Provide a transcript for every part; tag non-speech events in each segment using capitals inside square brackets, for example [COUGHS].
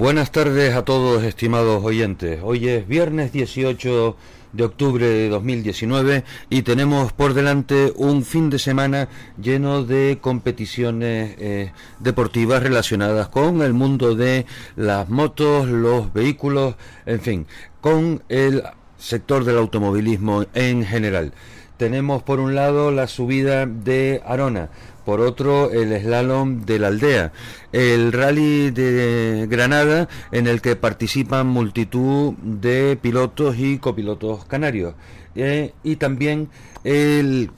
Buenas tardes a todos, estimados oyentes. Hoy es viernes 18 de octubre de 2019 y tenemos por delante un fin de semana lleno de competiciones eh, deportivas relacionadas con el mundo de las motos, los vehículos, en fin, con el sector del automovilismo en general. Tenemos por un lado la subida de Arona, por otro el slalom de la aldea, el rally de Granada en el que participan multitud de pilotos y copilotos canarios. Eh, y también el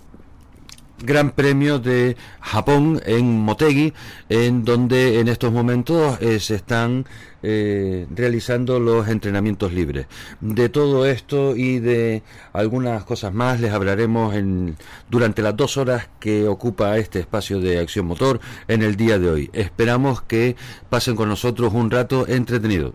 Gran Premio de Japón en Motegi, en donde en estos momentos eh, se están eh, realizando los entrenamientos libres. De todo esto y de algunas cosas más les hablaremos en, durante las dos horas que ocupa este espacio de acción motor en el día de hoy. Esperamos que pasen con nosotros un rato entretenido.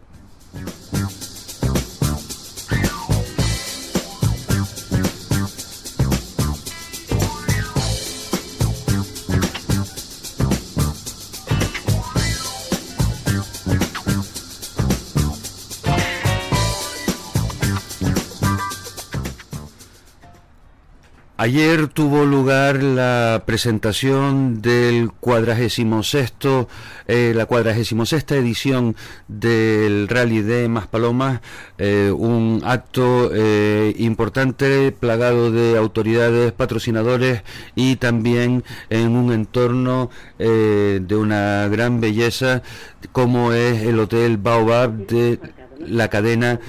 Ayer tuvo lugar la presentación del cuadragésimo sexto, eh, la cuadragésimo sexta edición del Rally de Maspalomas, eh, un acto eh, importante plagado de autoridades, patrocinadores y también en un entorno de una gran belleza como es el Hotel Baobab de la cadena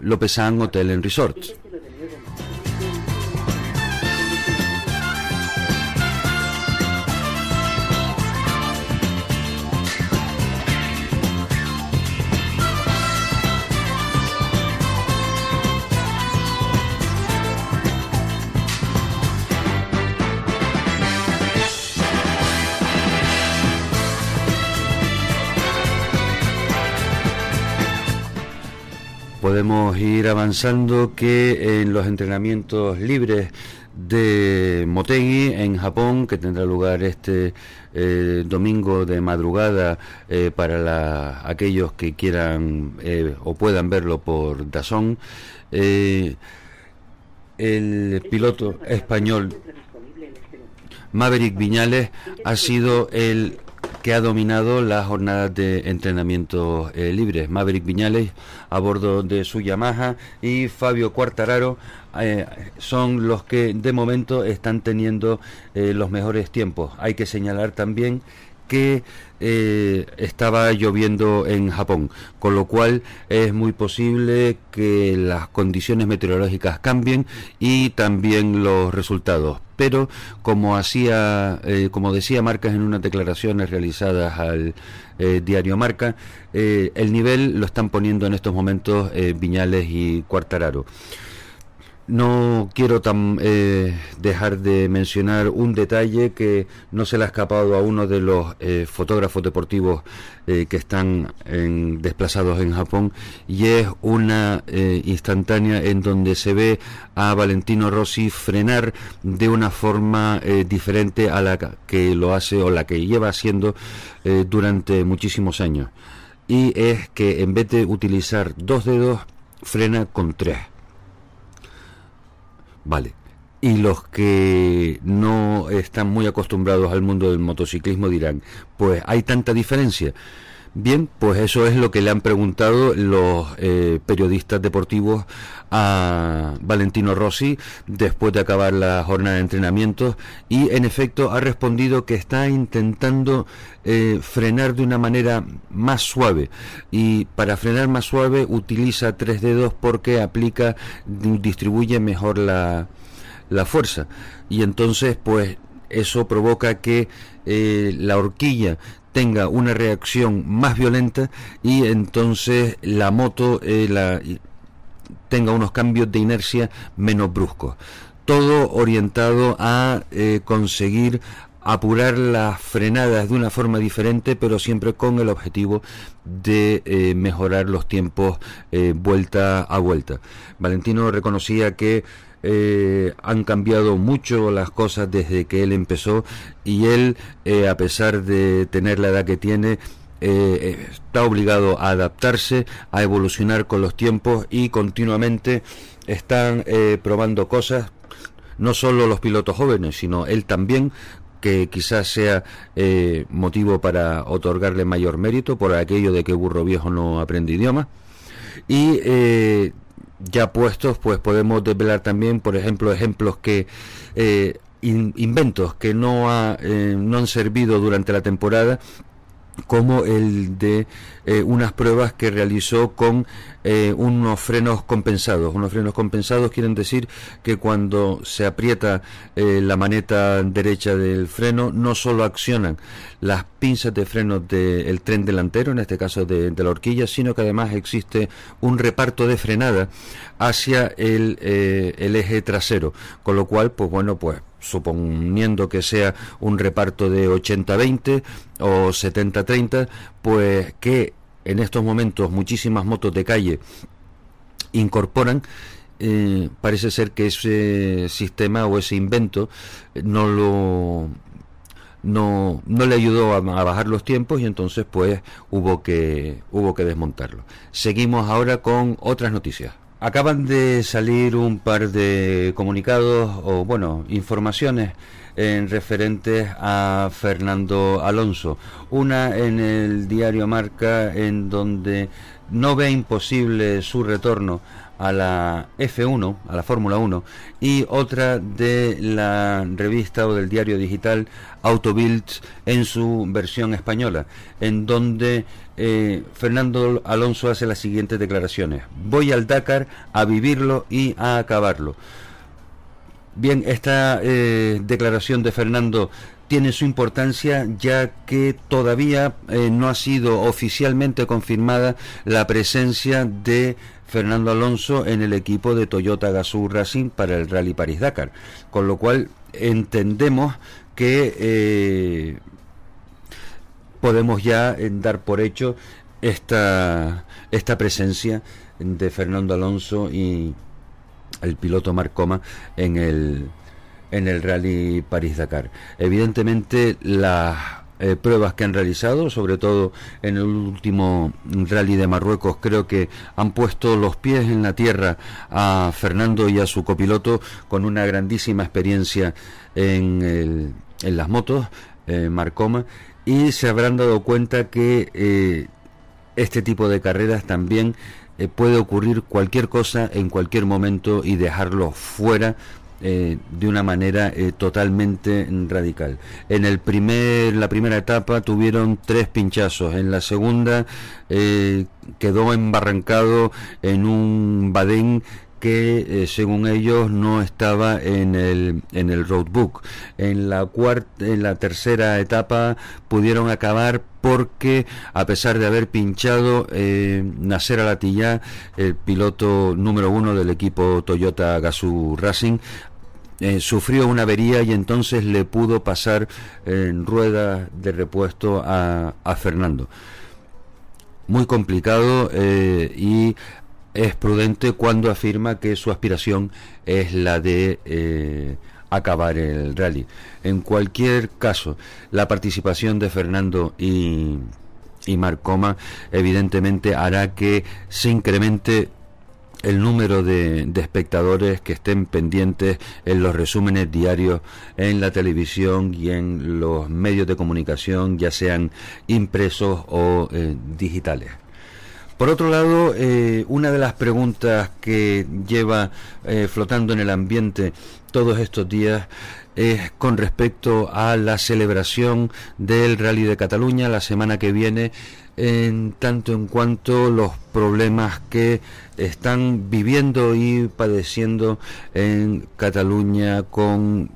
Lopezán Hotel en Resort. Podemos ir avanzando que en los entrenamientos libres de Motegi en Japón, que tendrá lugar este eh, domingo de madrugada eh, para aquellos que quieran eh, o puedan verlo por Dazón. el piloto español Maverick Viñales ha sido el que ha dominado las jornadas de entrenamiento eh, libres. Maverick Viñales a bordo de su Yamaha y Fabio Cuartararo eh, son los que de momento están teniendo eh, los mejores tiempos. Hay que señalar también que eh, estaba lloviendo en Japón, con lo cual es muy posible que las condiciones meteorológicas cambien y también los resultados. Pero como hacía, eh, como decía Marcas en unas declaraciones realizadas al eh, diario Marca, el nivel lo están poniendo en estos momentos Viñales y Cuartararo. No quiero eh, dejar de mencionar un detalle que no se le ha escapado a uno de los eh, fotógrafos deportivos eh, que están desplazados en Japón y es una instantánea en donde se ve a Valentino Rossi frenar de una forma diferente a la que lo hace o la que lleva haciendo durante muchísimos años. Y es que en vez de utilizar dos dedos, frena con tres. Vale. Y los que no están muy acostumbrados al mundo del motociclismo dirán, pues hay tanta diferencia. Bien, pues eso es lo que le han preguntado los eh, periodistas deportivos a Valentino Rossi después de acabar la jornada de entrenamiento y en efecto ha respondido que está intentando eh, frenar de una manera más suave. Y para frenar más suave utiliza tres dedos porque aplica, distribuye mejor la, la fuerza. Y entonces pues eso provoca que eh, la horquilla tenga una reacción más violenta y entonces la moto eh, la, tenga unos cambios de inercia menos bruscos. Todo orientado a eh, conseguir apurar las frenadas de una forma diferente, pero siempre con el objetivo de eh, mejorar los tiempos vuelta a vuelta. Valentino reconocía que eh, han cambiado mucho las cosas desde que él empezó y él, eh, a pesar de tener la edad que tiene, eh, está obligado a adaptarse, a evolucionar con los tiempos y continuamente están probando cosas, no solo los pilotos jóvenes, sino él también, que quizás sea motivo para otorgarle mayor mérito por aquello de que burro viejo no aprende idioma. Y ya puestos, pues podemos desvelar también, por ejemplo, ejemplos que inventos que no, ha, no han servido durante la temporada como el de eh, unas pruebas que realizó con eh, unos frenos compensados. Unos frenos compensados quieren decir que cuando se aprieta eh, la maneta derecha del freno, no solo accionan las pinzas de frenos del tren delantero, en este caso de, la horquilla, sino que además existe un reparto de frenada hacia el, el eje trasero. Con lo cual, pues bueno, pues suponiendo que sea un reparto de 80-20 o 70-30, pues que en estos momentos muchísimas motos de calle incorporan, eh, parece ser que ese sistema o ese invento no lo no, no le ayudó a, a, bajar los tiempos y entonces pues hubo que hubo que desmontarlo. Seguimos ahora con otras noticias. Acaban de salir un par de comunicados o, bueno, informaciones en referentes a Fernando Alonso. Una en el diario Marca en donde no ve imposible su retorno a la F1, a la Fórmula 1, y otra de la revista o del diario digital Autobild en su versión española, en donde eh, Fernando Alonso hace las siguientes declaraciones. Voy al Dakar a vivirlo y a acabarlo. Bien, esta eh, declaración de Fernando tiene su importancia ya que todavía eh, no ha sido oficialmente confirmada la presencia de Fernando Alonso en el equipo de Toyota Gazoo Racing para el Rally París Dakar, con lo cual entendemos que eh, podemos ya eh, dar por hecho esta, esta presencia de Fernando Alonso y el piloto Marcoma en el en el Rally París-Dakar. Evidentemente las eh, pruebas que han realizado, sobre todo en el último Rally de Marruecos, creo que han puesto los pies en la tierra a Fernando y a su copiloto con una grandísima experiencia en, el, en las motos, eh, Marcoma, y se habrán dado cuenta que eh, este tipo de carreras también puede ocurrir cualquier cosa en cualquier momento y dejarlo fuera eh, de una manera eh, totalmente radical. En el primer, la primera etapa tuvieron tres pinchazos, en la segunda eh, quedó embarrancado en un badén que según ellos no estaba en el en el roadbook. En la cuarta, en la tercera etapa pudieron acabar porque a pesar de haber pinchado eh, Nasser Alatilla, el piloto número uno del equipo Toyota Gazoo Racing, eh, sufrió una avería y entonces le pudo pasar en rueda de repuesto a, Fernando. Muy complicado eh, y es prudente cuando afirma que su aspiración es la de eh, acabar el rally. En cualquier caso, la participación de Fernando y, y Marcoma evidentemente hará que se incremente el número de, espectadores que estén pendientes en los resúmenes diarios en la televisión y en los medios de comunicación, ya sean impresos o eh, digitales. Por otro lado, eh, una de las preguntas que lleva eh, flotando en el ambiente todos estos días es con respecto a la celebración del Rally de Cataluña la semana que viene en tanto en cuanto los problemas que están viviendo y padeciendo en Cataluña con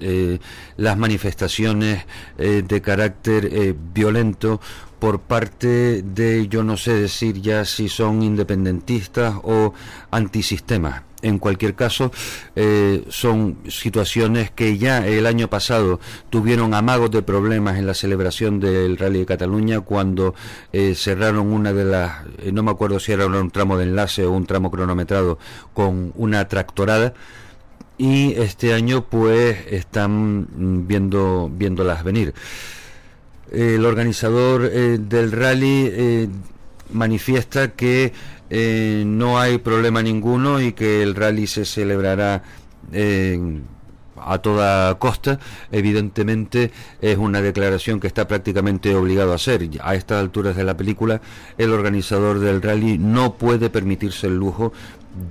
eh, las manifestaciones de carácter violento por parte de, yo no sé decir ya si son independentistas o antisistemas en cualquier caso, eh, son situaciones que ya el año pasado tuvieron amagos de problemas en la celebración del Rally de Cataluña cuando eh, cerraron una de las, eh, no me acuerdo si era un tramo de enlace o un tramo cronometrado con una tractorada y este año pues están viendo viéndolas venir. El organizador del rally manifiesta que no hay problema ninguno y que el rally se celebrará a toda costa, evidentemente es una declaración que está prácticamente obligado a hacer. A estas alturas de la película, el organizador del rally no puede permitirse el lujo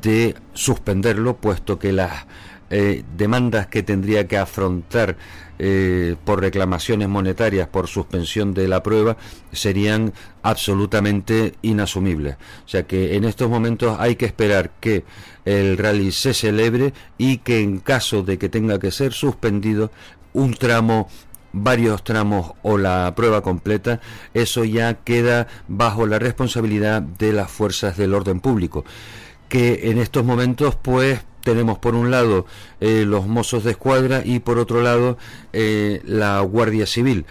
de suspenderlo, puesto que las eh, demandas que tendría que afrontar eh, por reclamaciones monetarias por suspensión de la prueba serían absolutamente inasumibles. O sea que en estos momentos hay que esperar que el rally se celebre y que en caso de que tenga que ser suspendido un tramo varios tramos o la prueba completa, eso ya queda bajo la responsabilidad de las fuerzas del orden público, que en estos momentos pues tenemos por un lado eh, los mozos de escuadra y por otro lado eh, la Guardia Civil.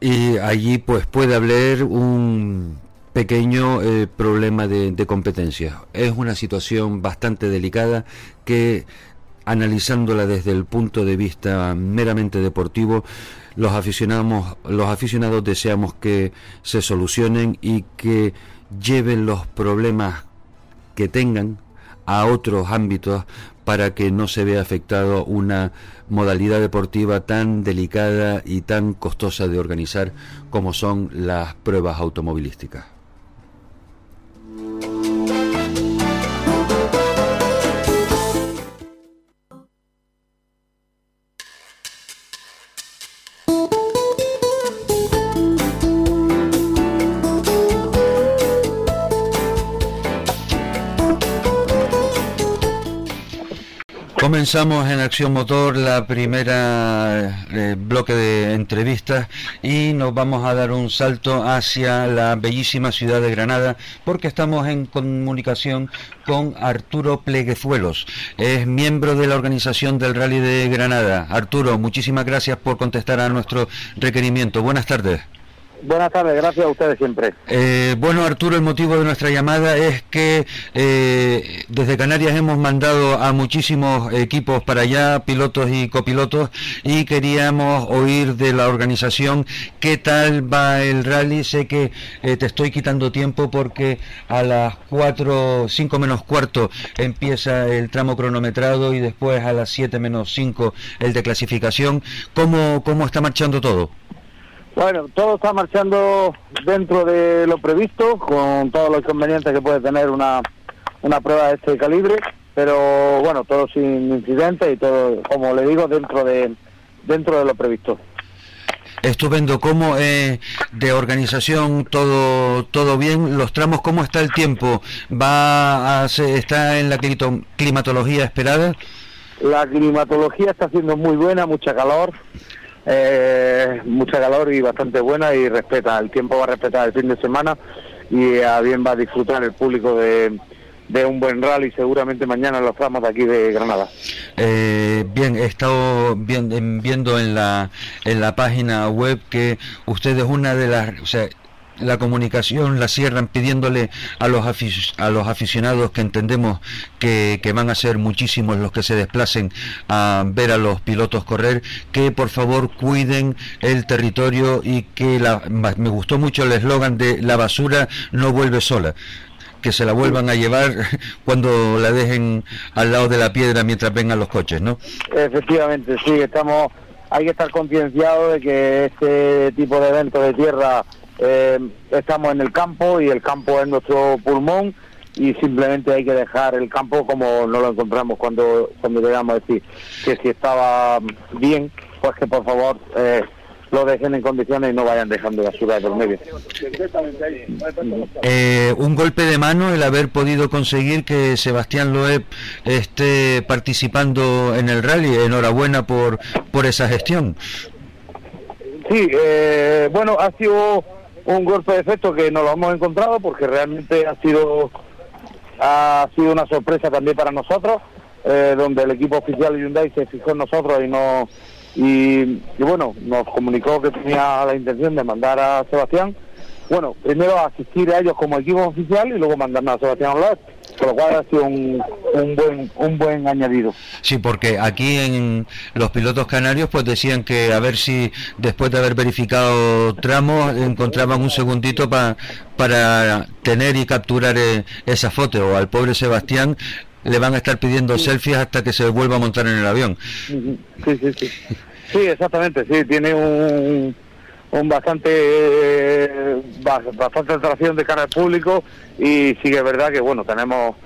Y allí pues puede haber un pequeño eh, problema de, de competencia. Es una situación bastante delicada que analizándola desde el punto de vista meramente deportivo, los los aficionados deseamos que se solucionen y que lleven los problemas que tengan a otros ámbitos para que no se vea afectado una modalidad deportiva tan delicada y tan costosa de organizar como son las pruebas automovilísticas. Comenzamos en Acción Motor la primera eh, bloque de entrevistas y nos vamos a dar un salto hacia la bellísima ciudad de Granada porque estamos en comunicación con Arturo Pleguezuelos. Es miembro de la organización del Rally de Granada. Arturo, muchísimas gracias por contestar a nuestro requerimiento. Buenas tardes. Buenas tardes, gracias a ustedes siempre. Eh, bueno, Arturo, el motivo de nuestra llamada es que eh, desde Canarias hemos mandado a muchísimos equipos para allá, pilotos y copilotos, y queríamos oír de la organización qué tal va el rally. Sé que eh, te estoy quitando tiempo porque a las 4, 5 menos cuarto empieza el tramo cronometrado y después a las 7 menos 5 el de clasificación. ¿Cómo, cómo está marchando todo? Bueno, todo está marchando dentro de lo previsto, con todos los inconvenientes que puede tener una, una prueba de este calibre, pero bueno, todo sin incidentes y todo, como le digo, dentro de, dentro de lo previsto. Estupendo, ¿cómo eh, de organización todo todo bien? Los tramos, ¿cómo está el tiempo? ¿Va a, está en la climatología esperada? La climatología está siendo muy buena, mucha calor, eh, mucha calor y bastante buena y respeta, el tiempo va a respetar el fin de semana y a bien va a disfrutar el público de, un buen rally seguramente mañana en los tramos de aquí de Granada. Eh, bien, he estado viendo en la, en la página web que usted es una de las... la comunicación la cierran pidiéndole a los, a los aficionados que entendemos que, que, van a ser muchísimos los que se desplacen a ver a los pilotos correr, que por favor cuiden el territorio y que la, me gustó mucho el eslogan de la basura no vuelve sola que se la vuelvan a llevar [LAUGHS] cuando la dejen al lado de la piedra mientras vengan los coches, ¿no? Efectivamente, sí, estamos, hay que estar concienciados de que este tipo de eventos de tierra eh, estamos en el campo y el campo es nuestro pulmón y simplemente hay que dejar el campo como no lo encontramos cuando cuando llegamos a decir que si estaba bien pues que por favor eh, lo dejen en condiciones y no vayan dejando basura por medio. Eh, un golpe de mano el haber podido conseguir que Sebastián Loeb esté participando en el rally. Enhorabuena por, por esa gestión. Sí, eh, bueno, ha sido un golpe de efecto que no lo hemos encontrado porque realmente ha sido ha sido una sorpresa también para nosotros eh, donde el equipo oficial de Hyundai se fijó en nosotros y no y, bueno nos comunicó que tenía la intención de mandar a Sebastián bueno, primero asistir a ellos como equipo oficial y luego mandarnos a Sebastián Olaz, por lo cual ha sido un, un, buen un buen añadido. Sí, porque aquí en los pilotos canarios pues decían que a ver si después de haber verificado tramos encontraban un segundito para para tener y capturar eh, esa foto o al pobre Sebastián le van a estar pidiendo selfies hasta que se vuelva a montar en el avión. Sí, sí, sí. Sí, exactamente, sí, tiene un un bastante eh, bastante atracción de cara al público y sí que es verdad que bueno tenemos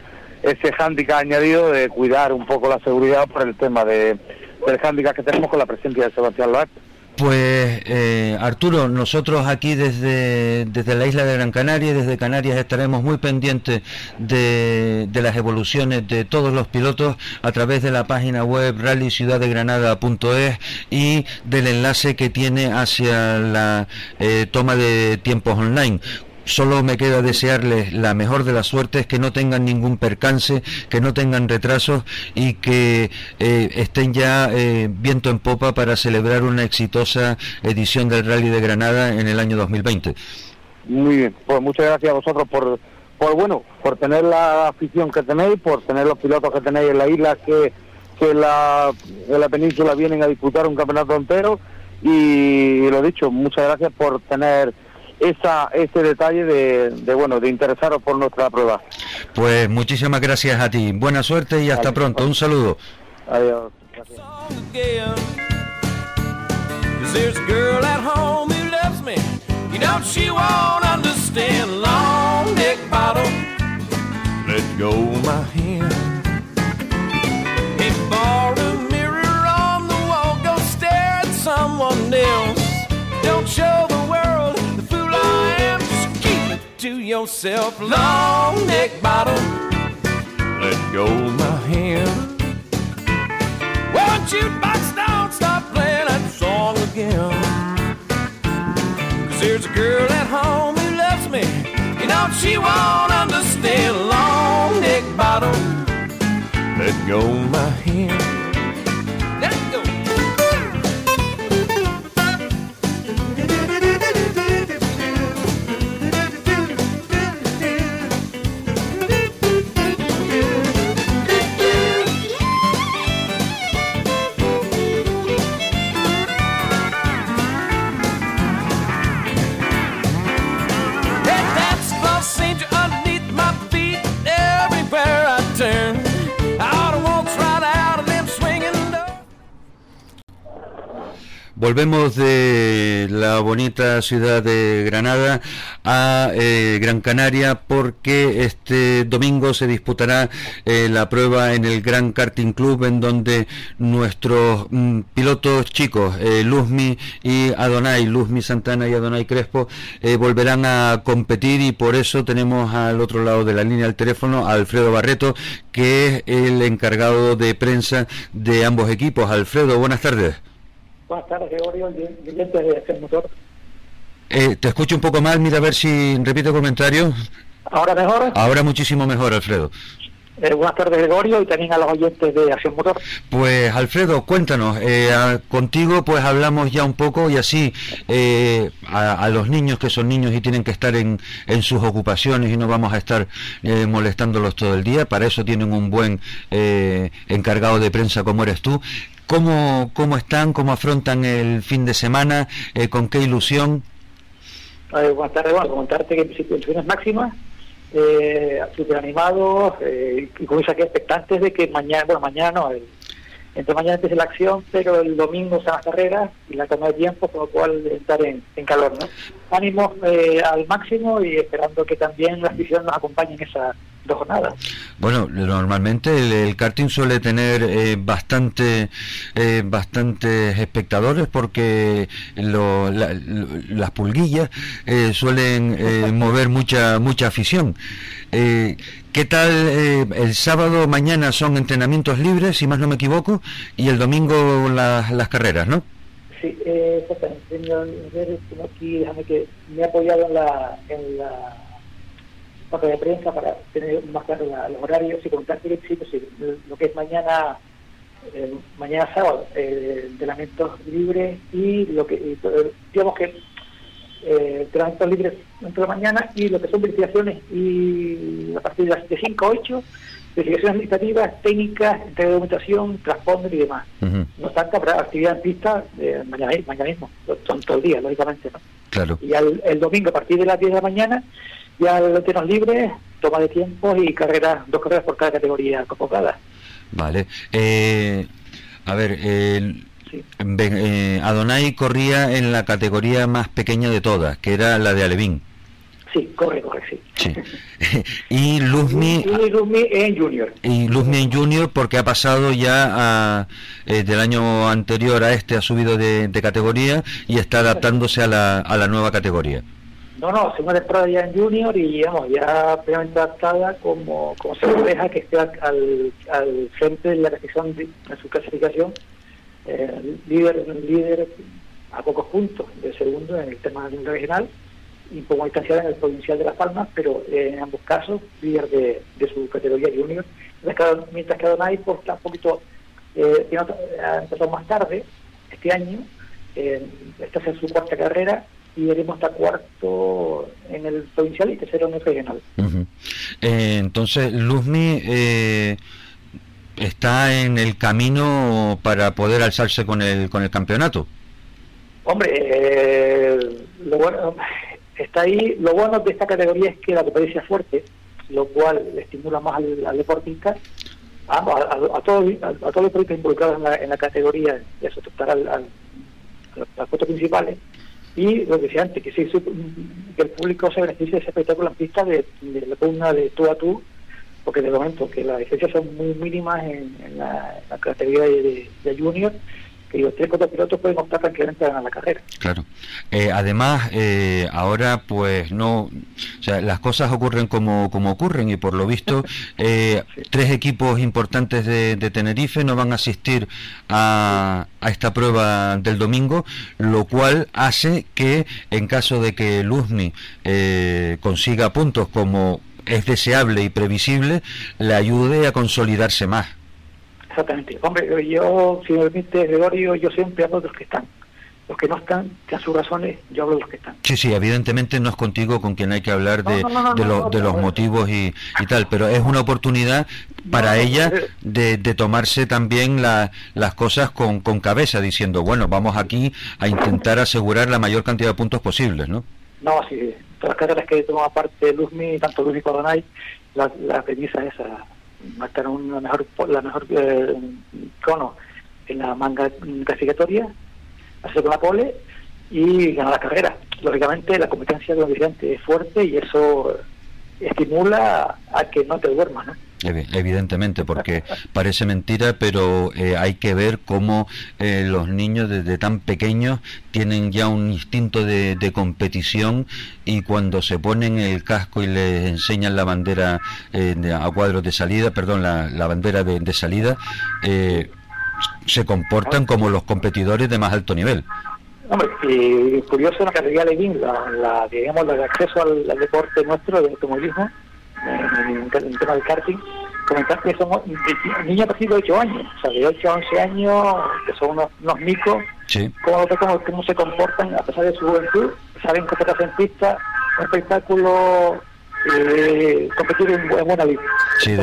ese hándicap añadido de cuidar un poco la seguridad por el tema de del hándicap que tenemos con la presencia de Sebastián Loat. Pues eh, Arturo, nosotros aquí desde, desde la isla de Gran Canaria, desde Canarias, estaremos muy pendientes de, de las evoluciones de todos los pilotos a través de la página web rallyciudaddegranada.es y del enlace que tiene hacia la eh, toma de tiempos online Solo me queda desearles la mejor de las suertes, que no tengan ningún percance, que no tengan retrasos y que eh, estén ya eh, viento en popa para celebrar una exitosa edición del Rally de Granada en el año 2020. Muy bien, pues muchas gracias a vosotros por, por bueno, por tener la afición que tenéis, por tener los pilotos que tenéis en la isla que, que la, en la península vienen a disputar un campeonato entero y lo dicho, muchas gracias por tener esa, ese detalle de, de, bueno de interesaros por nuestra prueba. Pues muchísimas gracias a ti. Buena suerte y hasta Adiós. pronto. Un saludo. Adiós. Let yourself, long neck bottle. Let go my hand. Well, jukebox don't stop playing that song again. Cause there's a girl at home who loves me. You know she won't understand. Long neck bottle. Let go my hand. Volvemos de la bonita ciudad de Granada a eh, Gran Canaria porque este domingo se disputará eh, la prueba en el Gran Karting Club en donde nuestros mm, pilotos chicos, eh, Luzmi y Adonai, Luzmi Santana y Adonai Crespo, volverán a competir y por eso tenemos al otro lado de la línea del teléfono a Alfredo Barreto, que es el encargado de prensa de ambos equipos. Alfredo, buenas tardes. Buenas tardes, Gregorio, de Hacer Motor. Eh, te escucho un poco mal, mira a ver si repite el comentario. ¿Ahora mejor? Ahora muchísimo mejor, Alfredo. Eh, buenas tardes, Gregorio, y también a los oyentes de Acción Motor. Pues, Alfredo, cuéntanos, eh, contigo pues hablamos ya un poco y así eh, a, a, los niños que son niños y tienen que estar en, en sus ocupaciones y no vamos a estar eh, molestándolos todo el día, para eso tienen un buen eh, encargado de prensa como eres tú. ¿Cómo, ¿Cómo están? ¿Cómo afrontan el fin de semana? Eh, ¿Con qué ilusión? Buenas tardes, bueno, comentarte que ilusiones máximas, eh, súper animados eh, y con esa que expectantes de que mañana, bueno, mañana no, el, entre mañana empiece la acción, pero el domingo son las carreras y la toma de tiempo, por lo cual estar en, en calor, ¿no? Ánimos eh, al máximo y esperando que también la afición nos acompañe en esa dos jornadas. Bueno, normalmente el, el karting suele tener eh, bastante eh, bastantes espectadores porque lo, la, lo, las pulguillas eh, suelen eh, [LAUGHS] mover mucha mucha afición. Eh, ¿Qué tal el sábado mañana son entrenamientos libres, si más no me equivoco, y el domingo la, las carreras, ¿no? Sí, exactamente. Aquí, déjame que me he apoyado en la, en de prensa para tener más claro la, los horarios y contarte que sí, pues, sí, lo que es mañana eh, mañana sábado eh, entrenamientos libres y lo que digamos que eh, entrenamientos libres dentro de la mañana y lo que son verificaciones y a partir de las de 5 a 8 verificaciones administrativas, técnicas, entrega de documentación, transponder y demás. No obstante, habrá actividad en pista eh, mañana, mañana mismo, son todo el día, lógicamente. ¿no? Claro. Y el domingo a partir de las 10 de la mañana ya los entrenos libres, toma de tiempo y carreras, dos carreras por cada categoría convocada. Vale. Eh, a ver, el eh, Adonai corría en la categoría más pequeña de todas, que era la de Alevín. Sí, corre, corre, sí. [LAUGHS] [LAUGHS] y Luzmi... Y, Luzmi en junior. Y Luzmi en junior porque ha pasado ya a, eh, del año anterior a este, ha subido de, categoría y está adaptándose a la, a la nueva categoría. No, no, segunda temporada ya en junior y digamos, ya plenamente adaptada como, como se deja que esté al, al frente de la decisión de, su clasificación eh, líder, líder a pocos puntos de segundo en el tema regional y como distanciada en el provincial de Las Palmas, pero eh, en ambos casos líder de, su categoría junior. Mientras que Adonai pues, está un poquito, eh, ha empezado más tarde este año, eh, esta es su cuarta carrera y veremos hasta cuarto en el provincial y tercero en el regional. Eh, entonces, Luzmi está en el camino para poder alzarse con el con el campeonato. Hombre, eh, lo bueno, está ahí. Lo bueno de esta categoría es que la competencia es fuerte, lo cual estimula más al, deportista, a, a, todos, a, todos los deportistas involucrados en la, en la categoría, y eso al, al, a las fotos principales. Y lo que decía antes, que, sí, que el público se beneficie de ese espectáculo en pista de, de la pugna de tú a tú porque de momento que las diferencias son muy mínimas en, la, categoría de, junior que los tres cuatro pilotos pueden optar tranquilamente a la carrera. Claro. Eh, además, eh, ahora pues no, o sea, las cosas ocurren como, como ocurren y por lo visto [LAUGHS] eh, tres equipos importantes de, Tenerife no van a asistir a, a, esta prueba del domingo, lo cual hace que en caso de que Luzmi consiga puntos como es deseable y previsible, le ayude a consolidarse más. Exactamente. Hombre, yo, si me permite, Gregorio, yo siempre hablo de los que están. Los que no están, que a sus razones, yo hablo de los que están. Sí, sí, evidentemente no es contigo con quien hay que hablar de, de, los motivos y, y, tal, pero es una oportunidad para ella de, de, tomarse también la, las cosas con, con cabeza, diciendo, bueno, vamos aquí a intentar asegurar la mayor cantidad de puntos posibles, ¿no? No, sí, todas las carreras que toma parte Luzmi, tanto Luzmi como Donay, la, la premisa es esa, marcar una mejor, la mejor eh, cono en la manga clasificatoria, hacer una pole y ganar la carrera. Lógicamente la competencia de los es fuerte y eso estimula a que no te duermas, ¿no? Evidentemente, porque parece mentira, pero eh, hay que ver cómo eh, los niños desde tan pequeños tienen ya un instinto de, competición y cuando se ponen el casco y les enseñan la bandera eh, a cuadros de salida, perdón, la, bandera de, salida, se comportan como los competidores de más alto nivel. Hombre, y curioso la categoría de la, la, digamos, el acceso al, al deporte nuestro, del automovilismo, en, el tema del karting, comentar que somos niños de 8 años, o sea, de 8 a 11 años, que son unos, unos micos, sí. cómo, cómo, se comportan a pesar de su juventud, saben que se en pista, un espectáculo eh, competir en, buena vida. Sí,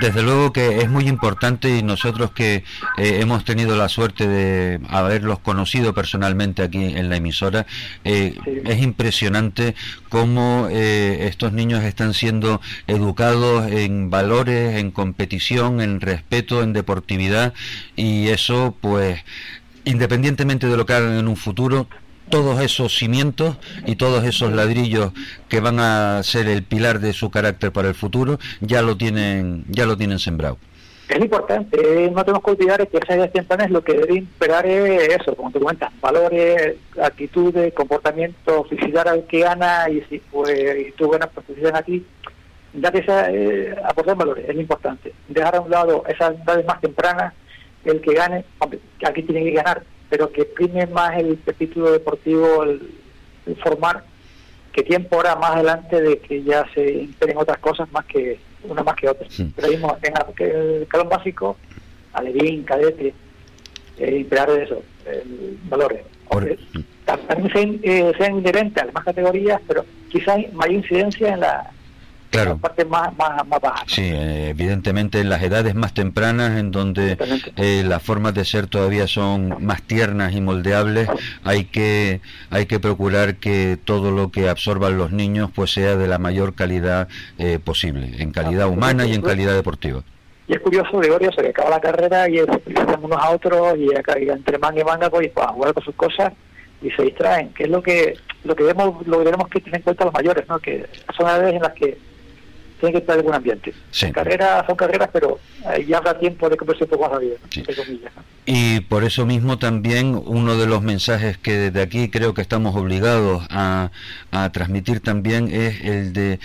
desde luego que es muy importante y nosotros que eh, hemos tenido la suerte de haberlos conocido personalmente aquí en la emisora, eh, es impresionante cómo eh, estos niños están siendo educados en valores, en competición, en respeto, en deportividad y eso pues independientemente de lo que hagan en un futuro, todos esos cimientos y todos esos ladrillos que van a ser el pilar de su carácter para el futuro ya lo tienen ya lo tienen sembrado. Es importante eh, no tenemos que olvidar que esas tempranas lo que debe imperar es eso como te cuentas valores actitudes comportamiento felicidad al que gana y si pues tú ganas pues aquí ya que sea eh, aportar valores es lo importante. Dejar a un lado esas edades más tempranas el que gane aquí tiene que ganar pero que prime más el título deportivo, el, formar, que tiempo ahora más adelante de que ya se imperen otras cosas más que una más que otra. Pero mismo en el calón básico, alevín, cadete, eh, imperar eso, valores. también sean, eh, sean inherentes a las más categorías, pero quizás hay mayor incidencia en la, Claro. parte más, más, más baja. Sí, eh, evidentemente en las edades más tempranas, en donde eh, las formas de ser todavía son más tiernas y moldeables, hay que hay que procurar que todo lo que absorban los niños pues sea de la mayor calidad eh, posible, en calidad humana y en calidad deportiva. Y es curioso, Gregorio, se que acaba la carrera y se utilizan unos a otros y, acá, y entre manga y manga pues, pues a jugar con sus cosas y se distraen, que es lo que lo que vemos, lo que tenemos que tener en cuenta los mayores, ¿no? que son edades en las que tiene que estar en buen ambiente. Carreras son carreras, pero ya habrá tiempo de conversar un poco más la vida, Y por eso mismo también uno de los mensajes que desde aquí creo que estamos obligados a, a transmitir también es el de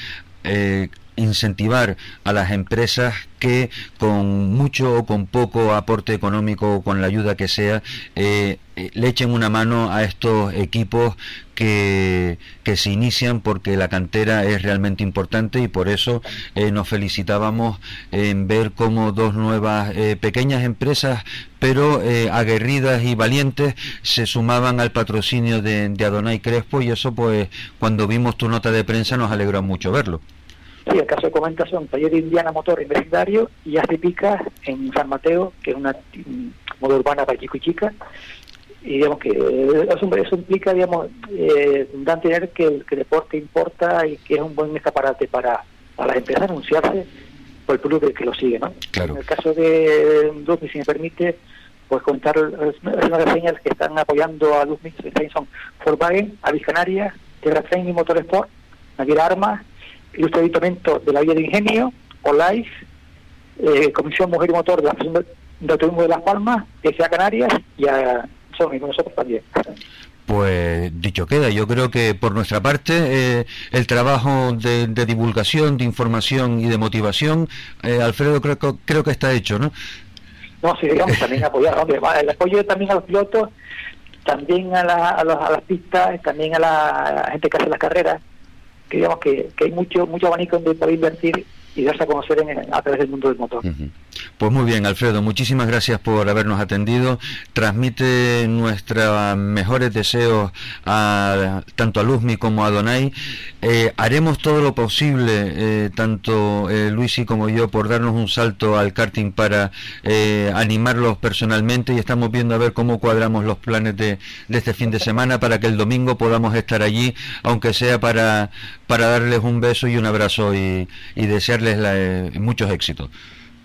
eh, incentivar a las empresas que con mucho o con poco aporte económico o con la ayuda que sea eh, eh, le echen una mano a estos equipos que, que, se inician porque la cantera es realmente importante y por eso eh, nos felicitábamos en ver cómo dos nuevas pequeñas empresas pero aguerridas y valientes se sumaban al patrocinio de, de Adonai Crespo y eso pues cuando vimos tu nota de prensa nos alegró mucho verlo. Sí, el caso de comentación, taller Indiana Motor Vecindario y Hace Pica en San Mateo, que es una moda urbana para chico y chica. Y digamos que eso, eso implica, digamos, eh, tener que el, que deporte importa y que es un buen escaparate para, para las empresas anunciarse por el público que, lo sigue, ¿no? Claro. En el caso de Luzmi, si me permite, pues contar las reseñas que están apoyando a Luzmi, son Volkswagen, Avis Canarias, Terra Training Motorsport, Naviera Armas, Ilustre Ayuntamiento de la Villa de Ingenio, OLAIS, eh, Comisión Mujer y Motor de la Asociación de Turismo de Las Palmas, SA Canarias y a Sony, nosotros también. Pues dicho queda, yo creo que por nuestra parte eh, el trabajo de, divulgación, de información y de motivación, eh, Alfredo, creo, creo que está hecho, ¿no? No, sí, digamos, también apoyar, el apoyo también a los pilotos, también a, la, a, los, a las pistas, también a la gente que hace las carreras, que digamos que, hay mucho mucho abanico donde poder invertir y darse a conocer a través del mundo del motor. Pues muy bien, Alfredo, muchísimas gracias por habernos atendido. Transmite nuestros mejores deseos a, tanto a Luzmi como a Donay. Eh, haremos todo lo posible, eh, tanto eh, Luisi como yo, por darnos un salto al karting para eh, animarlos personalmente y estamos viendo a ver cómo cuadramos los planes de, este fin de semana para que el domingo podamos estar allí, aunque sea para, para darles un beso y un abrazo y, y desearles la, muchos éxitos.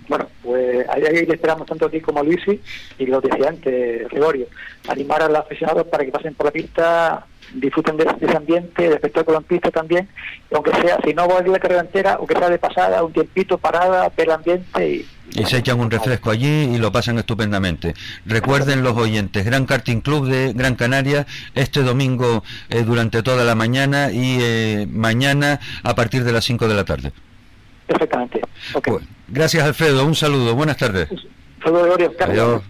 Bueno, pues ahí, le esperamos tanto a ti como a Luisi y lo decía antes, Gregorio, animar a los aficionados para que pasen por la pista, disfruten de, ese ambiente, de espectáculo en pista también, aunque sea, si no va a ir la carrera entera, aunque sea de pasada, un tiempito parada, ver el ambiente y... Y se echan un refresco allí y lo pasan estupendamente. Recuerden los oyentes, Gran Karting Club de Gran Canaria, este domingo eh, durante toda la mañana y eh, mañana a partir de las 5 de la tarde. Perfectamente. Okay. Gracias, Alfredo. Un saludo. Buenas tardes. Un saludo, Gregorio. Adiós.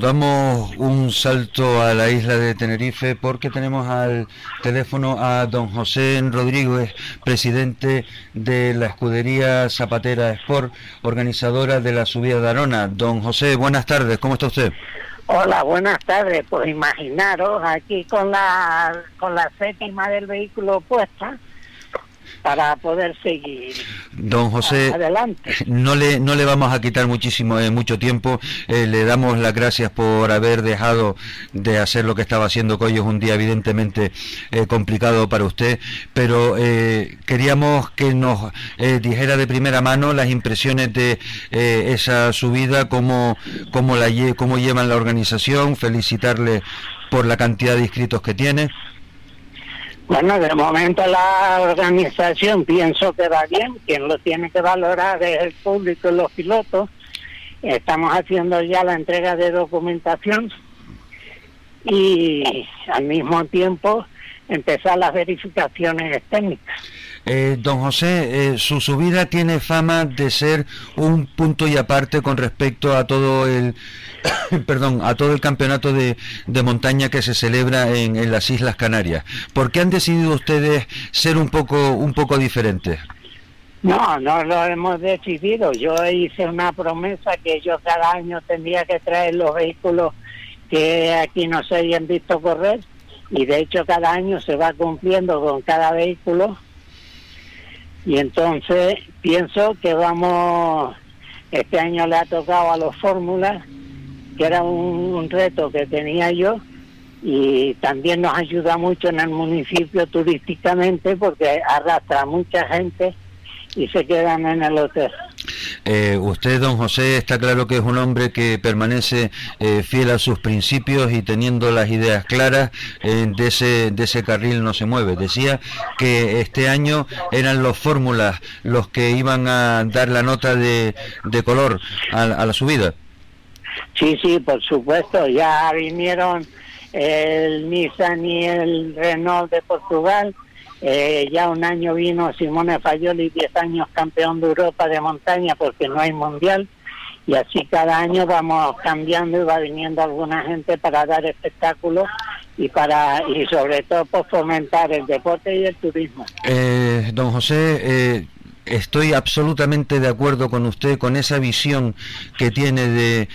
Damos un salto a la isla de Tenerife porque tenemos al teléfono a don José Rodríguez, presidente de la escudería Zapatera Sport, organizadora de la subida de Arona. Don José, buenas tardes, ¿cómo está usted? Hola, buenas tardes. Pues imaginaros aquí con la con la séptima del vehículo puesta para poder seguir Don José, adelante. No le, no le vamos a quitar muchísimo eh, mucho tiempo. Eh, le damos las gracias por haber dejado de hacer lo que estaba haciendo, que hoy es un día evidentemente eh, complicado para usted, pero queríamos que nos dijera de primera mano las impresiones de esa subida, cómo, cómo, la, cómo llevan la organización, felicitarle por la cantidad de inscritos que tiene. Bueno, de momento la organización pienso que va bien, quien lo tiene que valorar es el público y los pilotos. Estamos haciendo ya la entrega de documentación y al mismo tiempo empezar las verificaciones técnicas. Eh, don José, eh, su subida tiene fama de ser un punto y aparte con respecto a todo el, [COUGHS] perdón, a todo el campeonato de, montaña que se celebra en, las Islas Canarias. ¿Por qué han decidido ustedes ser un poco, un poco diferentes? No, no lo hemos decidido. Yo hice una promesa que yo cada año tendría que traer los vehículos que aquí no se hayan visto correr y de hecho cada año se va cumpliendo con cada vehículo y entonces pienso que vamos, este año le ha tocado a los fórmulas, que era un, reto que tenía yo, y también nos ayuda mucho en el municipio turísticamente porque arrastra a mucha gente y se quedan en el hotel. Eh, usted, don José, está claro que es un hombre que permanece eh, fiel a sus principios y teniendo las ideas claras, eh, de, ese, de ese carril no se mueve. Decía que este año eran los fórmulas los que iban a dar la nota de, de color a, a la subida. Sí, sí, por supuesto, ya vinieron el Nissan y el Renault de Portugal eh, ya un año vino Simone Fayoli, 10 años campeón de Europa de montaña porque no hay mundial. Y así cada año vamos cambiando y va viniendo alguna gente para dar espectáculos y para y sobre todo por fomentar el deporte y el turismo. Eh, don José, eh, estoy absolutamente de acuerdo con usted con esa visión que tiene de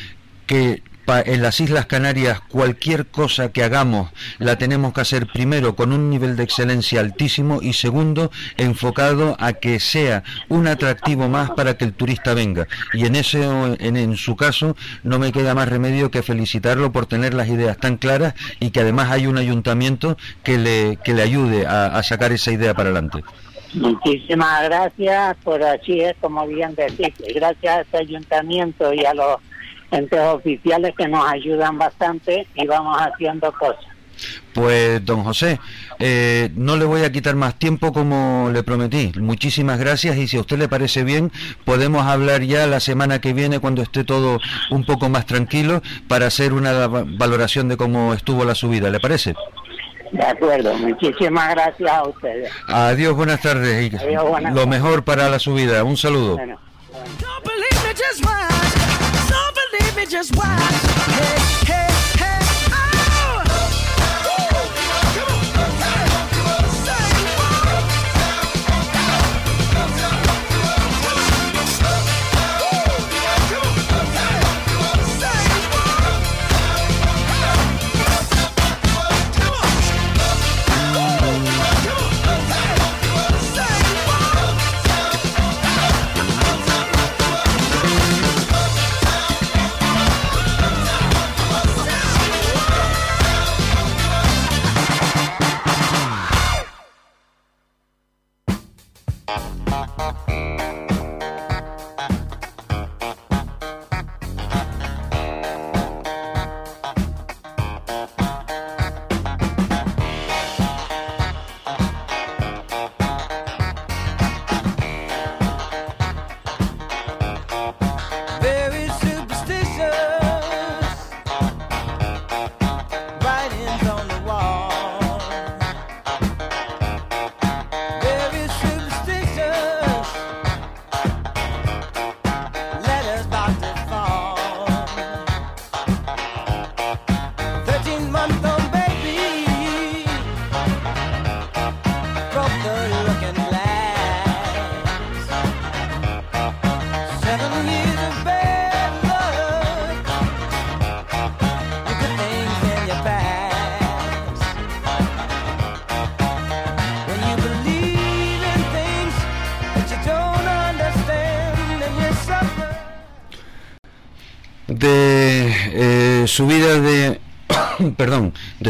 que en las Islas Canarias cualquier cosa que hagamos la tenemos que hacer primero con un nivel de excelencia altísimo y segundo enfocado a que sea un atractivo más para que el turista venga. Y en ese en, su caso no me queda más remedio que felicitarlo por tener las ideas tan claras y que además hay un ayuntamiento que le, que le ayude a, sacar esa idea para adelante. Muchísimas gracias, por así es como bien decir, gracias a ayuntamiento y a los entes oficiales que nos ayudan bastante y vamos haciendo cosas. Pues, don José, eh, no le voy a quitar más tiempo como le prometí. Muchísimas gracias y si a usted le parece bien, podemos hablar ya la semana que viene cuando esté todo un poco más tranquilo para hacer una valoración de cómo estuvo la subida. ¿Le parece? De acuerdo, muchísimas gracias a ustedes. Adiós, buenas tardes. Lo mejor para la subida. Un saludo. Just watch. Hey, hey.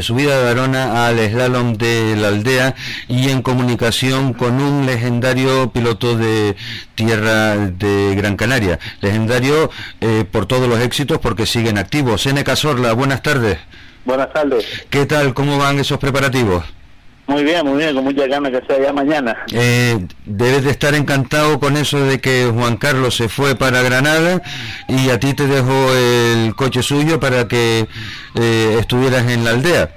Subida de Arona al slalom de la aldea y en comunicación con un legendario piloto de tierra de Gran Canaria. Legendario eh, por todos los éxitos porque siguen activos. Seneca Sorla, buenas tardes. Buenas tardes. ¿Qué tal? ¿Cómo van esos preparativos? Muy bien, muy bien, con mucha ganas que sea ya mañana. Eh, debes de estar encantado con eso de que Juan Carlos se fue para Granada y a ti te dejó el coche suyo para que eh, estuvieras en la aldea.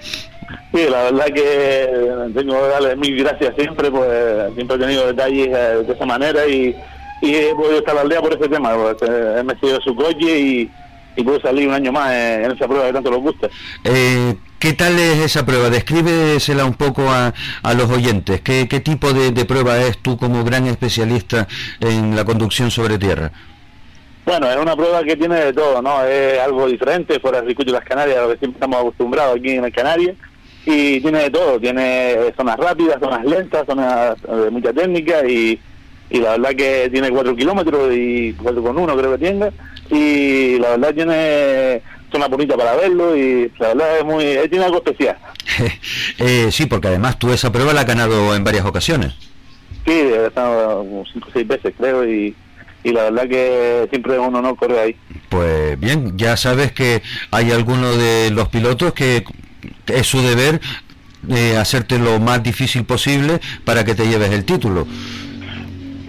Sí, la verdad que tengo que darle mil gracias siempre, pues siempre he tenido detalles eh, de esa manera y, y he podido estar en la aldea por ese tema, porque él me sido su coche y, y puedo salir un año más en esa prueba que tanto les gusta. Eh, ¿Qué tal es esa prueba? Descríbesela un poco a, a los oyentes. ¿Qué, qué tipo de, prueba es tú como gran especialista en la conducción sobre tierra? Bueno, es una prueba que tiene de todo, ¿no? Es algo diferente fuera del circuito de las Canarias, a lo que siempre estamos acostumbrados aquí en el Canarias. Y tiene de todo, tiene zonas rápidas, zonas lentas, zonas de mucha técnica y, y la verdad que tiene 4 kilómetros y 4,1 creo que tenga. Y la verdad tiene zona bonita para verlo y la verdad es muy, tiene algo especial. [LAUGHS] eh, sí, porque además tú esa prueba la has ganado en varias ocasiones. Sí, he estado como cinco o seis veces creo y, y la verdad que siempre es un honor correr ahí. Pues bien, ya sabes que hay algunos de los pilotos que es su deber eh, hacerte lo más difícil posible para que te lleves el título.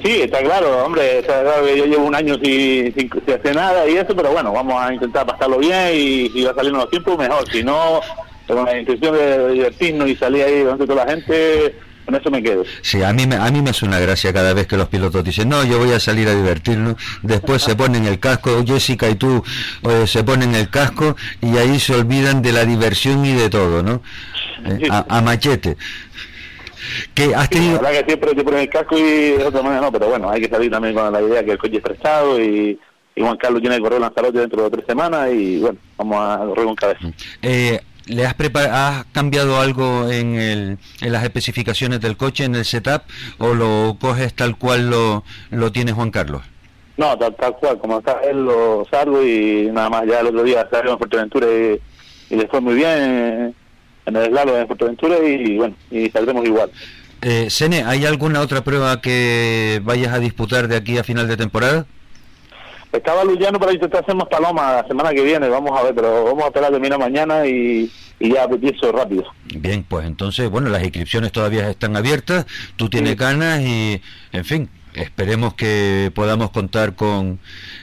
Sí, está claro, hombre, está claro que yo llevo un año sin, sin, sin, hacer nada y eso, pero bueno, vamos a intentar pasarlo bien y si va a salir los tiempos, mejor. Si no, con la intención de divertirnos y salir ahí donde toda la gente, con eso me quedo. Sí, a mí, me, a mí me hace una gracia cada vez que los pilotos dicen, no, yo voy a salir a divertirnos, después se ponen el casco, Jessica y tú eh, se ponen el casco y ahí se olvidan de la diversión y de todo, ¿no? Eh, a, a machete que has tenido... la verdad que siempre te pones el casco y de otra manera no, pero bueno, hay que salir también con la idea que el coche es prestado y, y Juan Carlos tiene que correr Lanzarote dentro de tres semanas y bueno, vamos a correr con cabeza. Eh, ¿Le has, has cambiado algo en, el, en las especificaciones del coche, en el setup, o lo coges tal cual lo, lo tiene Juan Carlos? No, tal, tal cual, como está él lo salgo y nada más, ya el otro día salió en Fuerteventura y, y le fue muy bien en el slalom de Fuerteventura y bueno, y saldremos igual. Eh, Sene, ¿hay alguna otra prueba que vayas a disputar de aquí a final de temporada? Estaba luchando para intentar hacer más palomas la semana que viene, vamos a ver, pero vamos a esperar termina mañana y, y ya empiezo rápido. Bien, pues entonces, bueno, las inscripciones todavía están abiertas, tú tienes sí. ganas y, en fin, esperemos que podamos contar con,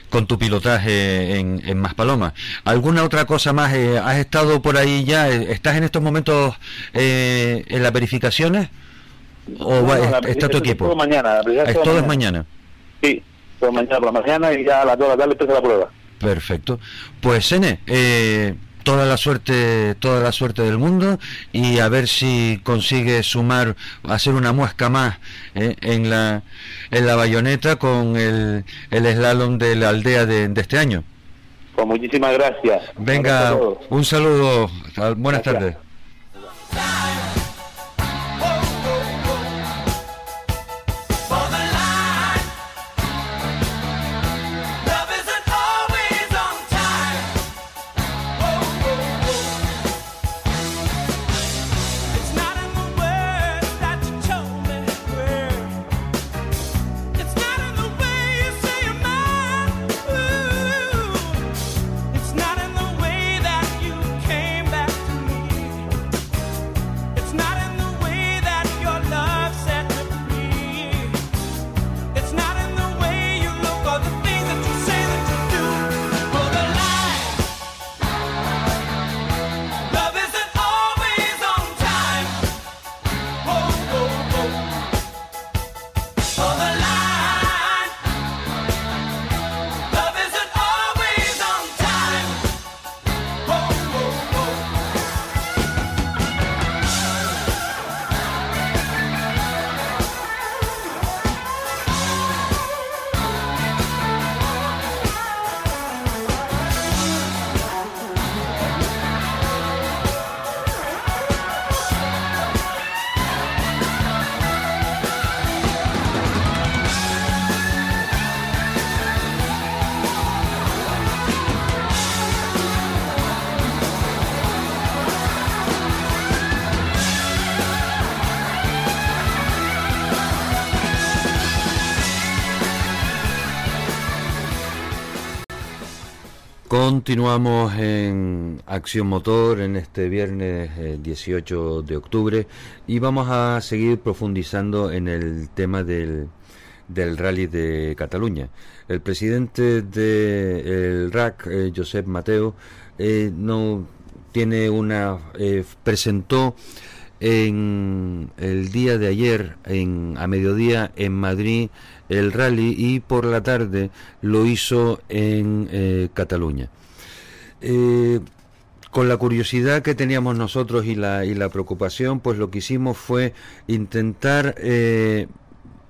con tu pilotaje en, en Maspalomas. ¿Alguna otra cosa más? Eh, ¿Has estado por ahí ya? ¿Estás en estos momentos eh, en las verificaciones? ¿O no, va, no, la, está tu equipo? Todo mañana. Es todo mañana. es mañana. Sí, todo mañana por la mañana y ya a las 2 de la tarde empieza la prueba. Perfecto. Pues, Sene, eh, toda la suerte toda la suerte del mundo y a ver si consigue sumar hacer una muesca más eh, en la en la bayoneta con el, el slalom de la aldea de, de este año. Pues muchísimas gracias. Venga un saludo. Buenas gracias. tardes Continuamos en Acción Motor en este viernes 18 eh, de octubre y vamos a seguir profundizando en el tema del, del rally de Cataluña. El presidente del RAC, eh, Josep Mateo, eh, no tiene una presentó en el día de ayer en a mediodía en Madrid el rally y por la tarde lo hizo en eh, Cataluña. Eh, con la curiosidad que teníamos nosotros y la, y la preocupación, pues lo que hicimos fue intentar eh,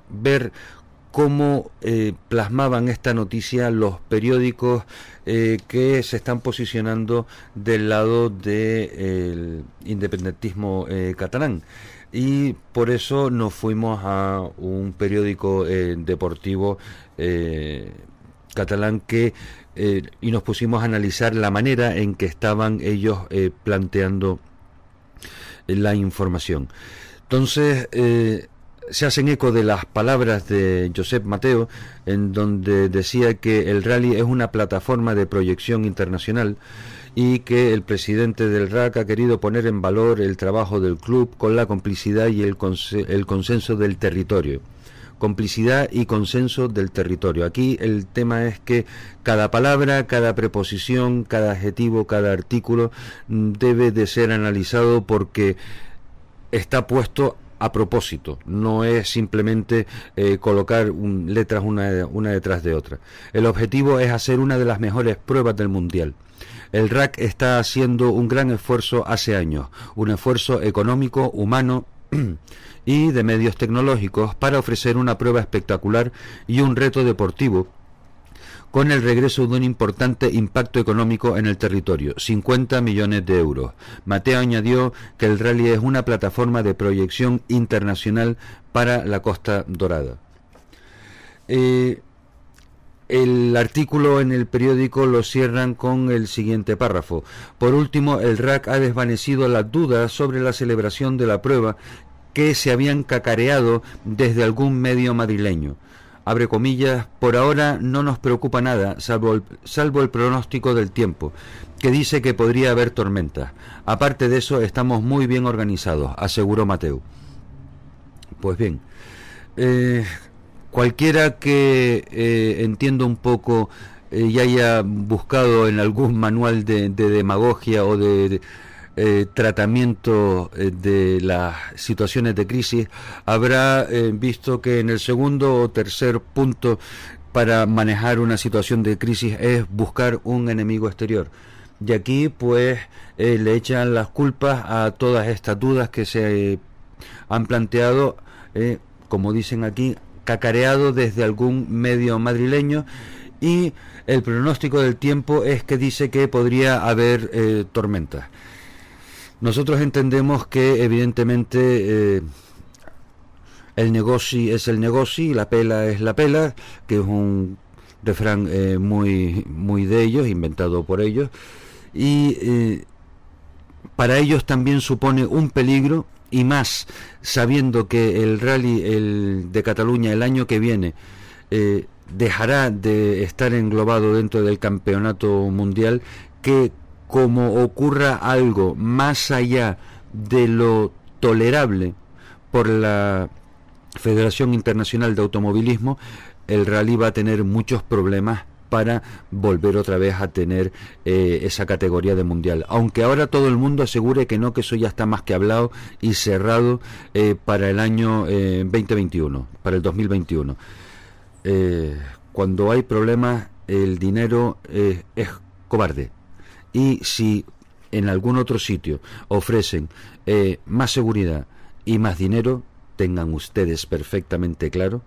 ver cómo plasmaban esta noticia los periódicos que se están posicionando del lado del independentismo catalán. Y por eso nos fuimos a un periódico eh, deportivo eh, catalán que eh, y nos pusimos a analizar la manera en que estaban ellos planteando la información. Entonces, se hacen eco de las palabras de Josep Mateo, en donde decía que el rally es una plataforma de proyección internacional y que el presidente del RAC ha querido poner en valor el trabajo del club con la complicidad y el, el consenso del territorio complicidad y consenso del territorio. Aquí el tema es que cada palabra, cada preposición, cada adjetivo, cada artículo mm, debe de ser analizado porque está puesto a propósito, no es simplemente eh, colocar letras una, una detrás de otra. El objetivo es hacer una de las mejores pruebas del Mundial. El RAC está haciendo un gran esfuerzo hace años, un esfuerzo económico, humano [CLEARS THROAT] y de medios tecnológicos para ofrecer una prueba espectacular y un reto deportivo con el regreso de un importante impacto económico en el territorio, 50 millones de euros. Mateo añadió que el rally es una plataforma de proyección internacional para la Costa Dorada. Eh, el artículo en el periódico lo cierran con el siguiente párrafo. Por último, el RAC ha desvanecido las dudas sobre la celebración de la prueba que se habían cacareado desde algún medio madrileño. Abre comillas, por ahora no nos preocupa nada, salvo el, salvo el pronóstico del tiempo, que dice que podría haber tormentas. Aparte de eso, estamos muy bien organizados, aseguró Mateo. Pues bien, eh, cualquiera que eh, entienda un poco eh, y haya buscado en algún manual de, demagogia o de, eh, tratamiento de las situaciones de crisis, habrá visto que en el segundo o tercer punto para manejar una situación de crisis es buscar un enemigo exterior. Y aquí pues le echan las culpas a todas estas dudas que se han planteado, como dicen aquí, cacareado desde algún medio madrileño y el pronóstico del tiempo es que dice que podría haber eh, tormentas. Nosotros entendemos que evidentemente eh, el negocio es el negocio y la pela es la pela, que es un refrán eh, muy, muy de ellos, inventado por ellos, y para ellos también supone un peligro y más sabiendo que el rally el de Cataluña el año que viene eh, dejará de estar englobado dentro del campeonato mundial que como ocurra algo más allá de lo tolerable por la Federación Internacional de Automovilismo, el rally va a tener muchos problemas para volver otra vez a tener eh, esa categoría de mundial. Aunque ahora todo el mundo asegure que no, que eso ya está más que hablado y cerrado eh, para el año 2021, eh, para el 2021. cuando hay problemas, el dinero es cobarde. Y si en algún otro sitio ofrecen más seguridad y más dinero, tengan ustedes perfectamente claro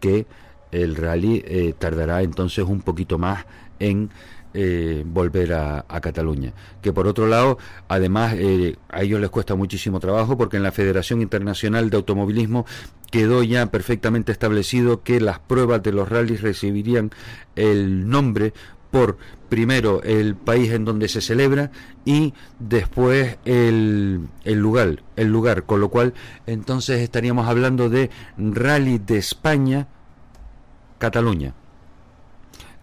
que el rally eh, tardará entonces un poquito más en eh, volver a, Cataluña. Que por otro lado, además, eh, a ellos les cuesta muchísimo trabajo porque en la Federación Internacional de Automovilismo quedó ya perfectamente establecido que las pruebas de los rallies recibirían el nombre por primero el país en donde se celebra y después el, el, lugar, el lugar, con lo cual entonces estaríamos hablando de Rally de España Cataluña.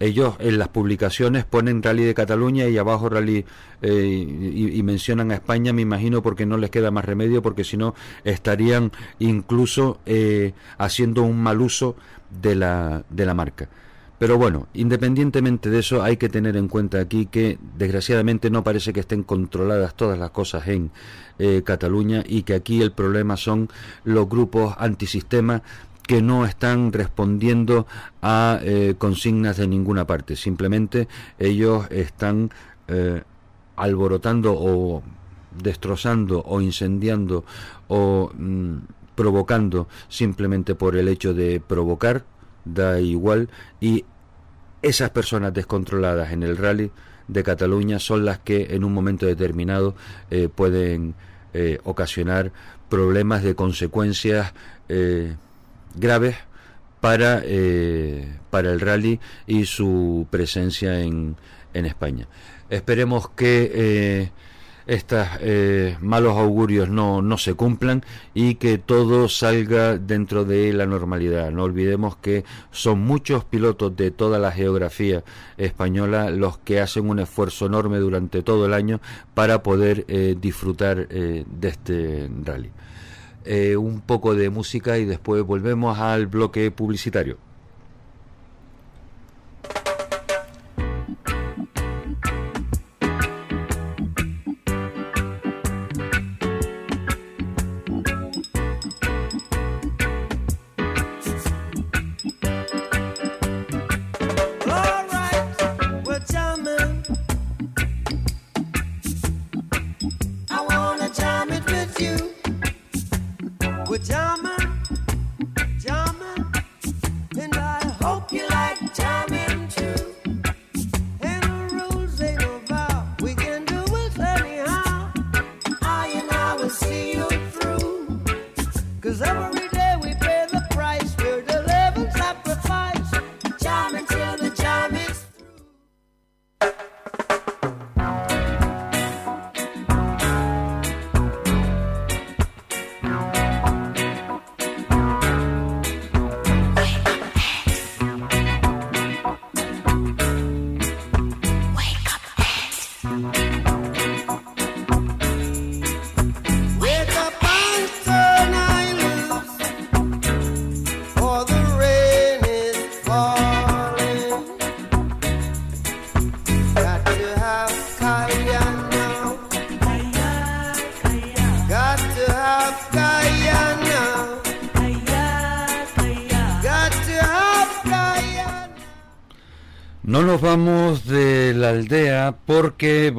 ellos en las publicaciones ponen Rally de Cataluña y abajo Rally y, y, mencionan a España, me imagino, porque no les queda más remedio, porque si no estarían incluso haciendo un mal uso de la, de la marca. Pero bueno, independientemente de eso, hay que tener en cuenta aquí que desgraciadamente no parece que estén controladas todas las cosas en eh, Cataluña y que aquí el problema son los grupos antisistema que no están respondiendo a eh, consignas de ninguna parte. Simplemente ellos están eh, alborotando o destrozando o incendiando o mm, provocando simplemente por el hecho de provocar da igual y esas personas descontroladas en el rally de Cataluña son las que en un momento determinado eh, pueden eh, ocasionar problemas de consecuencias eh, graves para, para el rally y su presencia en, en España. Esperemos que estos eh, malos augurios no, no se cumplan y que todo salga dentro de la normalidad. No olvidemos que son muchos pilotos de toda la geografía española los que hacen un esfuerzo enorme durante todo el año para poder eh, disfrutar eh, de este rally. un poco de música y después volvemos al bloque publicitario.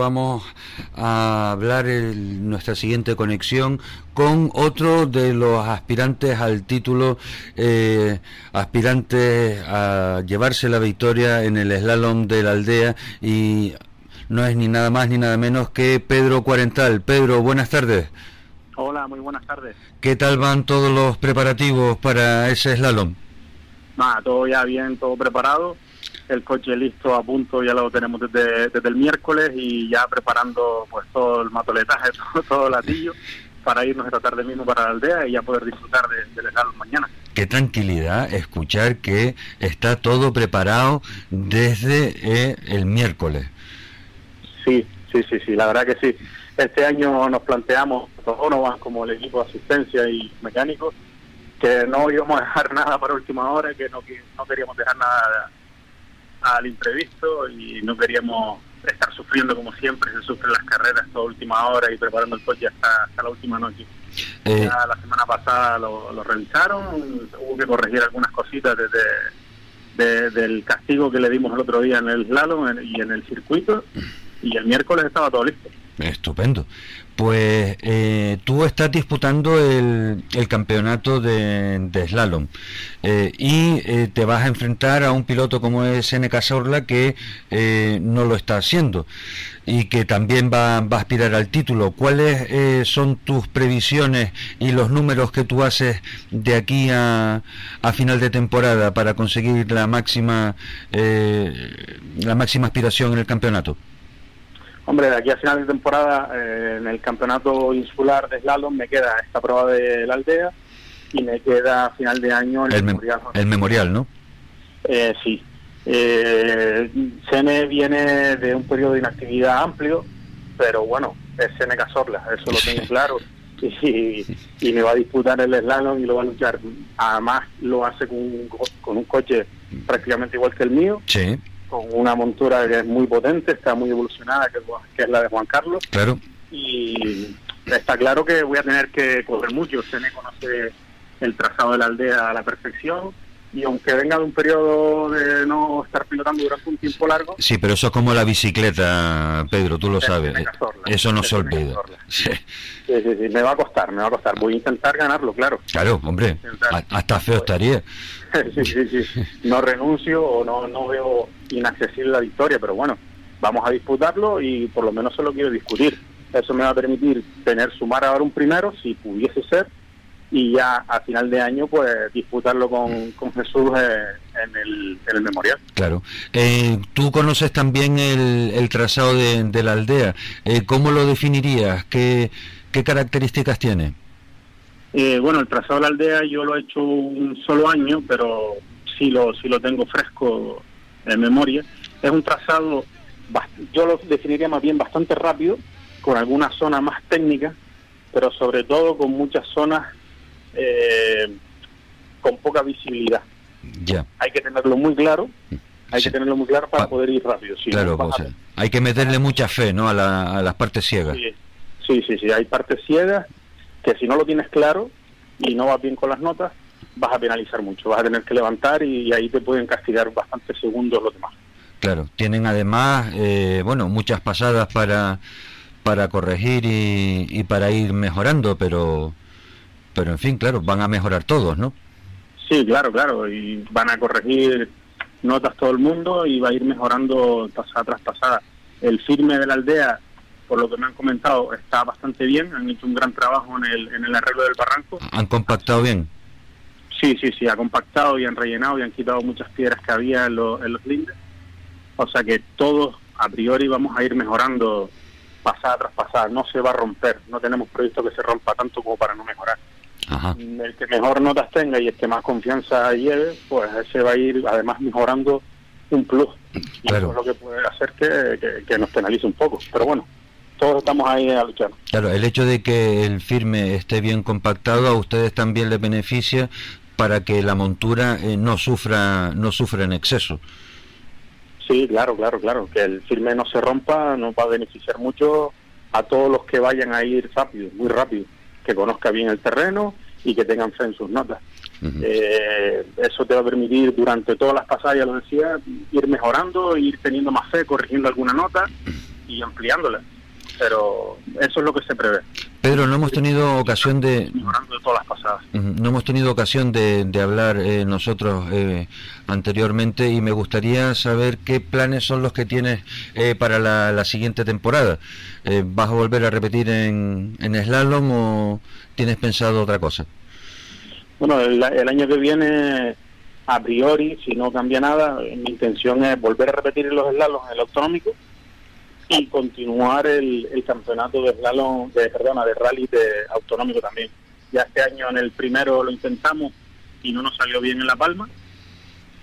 Vamos a hablar en nuestra siguiente conexión con otro de los aspirantes al título, eh, aspirantes a llevarse la victoria en el slalom de la aldea y no es ni nada más ni nada menos que Pedro Cuarental. Pedro, buenas tardes. Hola, muy buenas tardes. ¿Qué tal van todos los preparativos para ese slalom? Nada, todo ya bien, todo preparado el coche listo a punto, ya lo tenemos desde, desde el miércoles y ya preparando pues todo el matoletaje, [LAUGHS] todo, todo el latillo para irnos esta tarde mismo para la aldea y ya poder disfrutar del de mañana. Qué tranquilidad escuchar que está todo preparado desde eh, el miércoles. Sí, sí, sí, sí, la verdad que sí. Este año nos planteamos, van como el equipo de asistencia y mecánicos, que no íbamos a dejar [LAUGHS] nada para última hora, que no, que no queríamos dejar nada al imprevisto y no queríamos estar sufriendo como siempre se sufren las carreras toda última hora y preparando el coche hasta, hasta la última noche. Eh. Ya la semana pasada lo, lo, revisaron, hubo que corregir algunas cositas desde del castigo que le dimos el otro día en el slalom y en el circuito y el miércoles estaba todo listo. Estupendo. Pues eh, tú estás disputando el, el campeonato de, slalom eh, y eh, te vas a enfrentar a un piloto como es Seneca Sorla que no lo está haciendo y que también va, va a aspirar al título. ¿Cuáles son tus previsiones y los números que tú haces de aquí a, a final de temporada para conseguir la máxima la máxima aspiración en el campeonato? Hombre, de aquí a final de temporada, eh, en el campeonato insular de slalom me queda esta prueba de la aldea y me queda a final de año el, memorial. El memorial, ¿no? Eh, sí, Eh, Sene viene de un periodo de inactividad amplio, pero bueno, es Sene Cazorla, eso lo tengo [LAUGHS] claro. Y, y, me va a disputar el slalom y lo va a luchar. Además, lo hace con un, con un coche prácticamente igual que el mío. Sí. Con una montura que es muy potente, está muy evolucionada, que, que es la de Juan Carlos. Claro. Y está claro que voy a tener que correr mucho. Sene conoce el trazado de la aldea a la perfección y aunque venga de un periodo de no estar pilotando durante un tiempo largo... Sí, pero eso es como la bicicleta, Pedro, tú lo sabes. eso no se olvida. Sí. Sí, sí, me va a costar, me va a costar. Voy a intentar ganarlo, claro. Claro, hombre, hasta feo estaría. [LAUGHS] sí, sí, sí. No renuncio o no, no veo inaccesible la victoria, pero bueno, vamos a disputarlo y por lo menos solo quiero discutir. Eso me va a permitir tener, sumar ahora un primero, si pudiese ser, y ya a final de año pues disputarlo con, con Jesús eh, en, el, en, el, memorial. Claro. Eh, Tú conoces también el, el trazado de, de, la aldea. Eh, ¿Cómo lo definirías? ¿Qué, qué características tiene? Eh, bueno, el trazado de la aldea yo lo he hecho un solo año, pero sí lo, sí lo tengo fresco en memoria. Es un trazado, yo lo definiría más bien bastante rápido, con algunas zonas más técnicas, pero sobre todo con muchas zonas eh, con poca visibilidad. Ya. Hay que tenerlo muy claro, hay que tenerlo muy claro para poder ir rápido. claro, hay que meterle mucha fe ¿no? a, las partes ciegas. Sí, sí, sí, hay partes ciegas que si no lo tienes claro y no vas bien con las notas, vas a penalizar mucho, vas a tener que levantar y, ahí te pueden castigar bastantes segundos los demás. Claro, tienen además, eh, bueno, muchas pasadas para para corregir y, y para ir mejorando, pero pero en fin, claro, van a mejorar todos, ¿no? Sí, claro, claro, y van a corregir notas todo el mundo y va a ir mejorando pasada tras pasada. El firme de la aldea, por lo que me han comentado, está bastante bien, han hecho un gran trabajo en el, en el arreglo del barranco. ¿Han compactado bien? Sí, sí, sí, ha compactado y han rellenado y han quitado muchas piedras que había en, en los lindes. O sea que todos a priori vamos a ir mejorando pasada tras pasada, no se va a romper, no tenemos previsto que se rompa tanto como para no mejorar. El que mejor notas tenga y el que más confianza lleve, pues ese va a ir además mejorando un plus. Y eso es lo que puede hacer que, que, nos penalice un poco. Pero bueno, todos estamos ahí a luchar. Claro, el hecho de que el firme esté bien compactado a ustedes también les beneficia para que la montura eh, no sufra no sufra en exceso. Sí, claro, claro, claro. Que el firme no se rompa nos va a beneficiar mucho a todos los que vayan a ir rápido, muy rápido que conozca bien el terreno y que tengan fe en sus notas. eh, eso te va a permitir durante todas las pasadas, ya lo decía, ir mejorando, ir teniendo más fe, corrigiendo alguna nota y ampliándola. Pero eso es lo que se prevé. Pedro, no hemos tenido ocasión de... Mejorando de todas las pasadas. No hemos tenido ocasión de, de hablar eh, nosotros eh, anteriormente y me gustaría saber qué planes son los que tienes eh, para la, la, siguiente temporada. Eh, ¿Vas a volver a repetir en, en slalom o tienes pensado otra cosa? Bueno, el, el año que viene a priori, si no cambia nada, mi intención es volver a repetir los slaloms en el autonómico y continuar el, el campeonato de slalom, de, perdona, de rally de autonómico también. Ya este año en el primero lo intentamos y no nos salió bien en La Palma,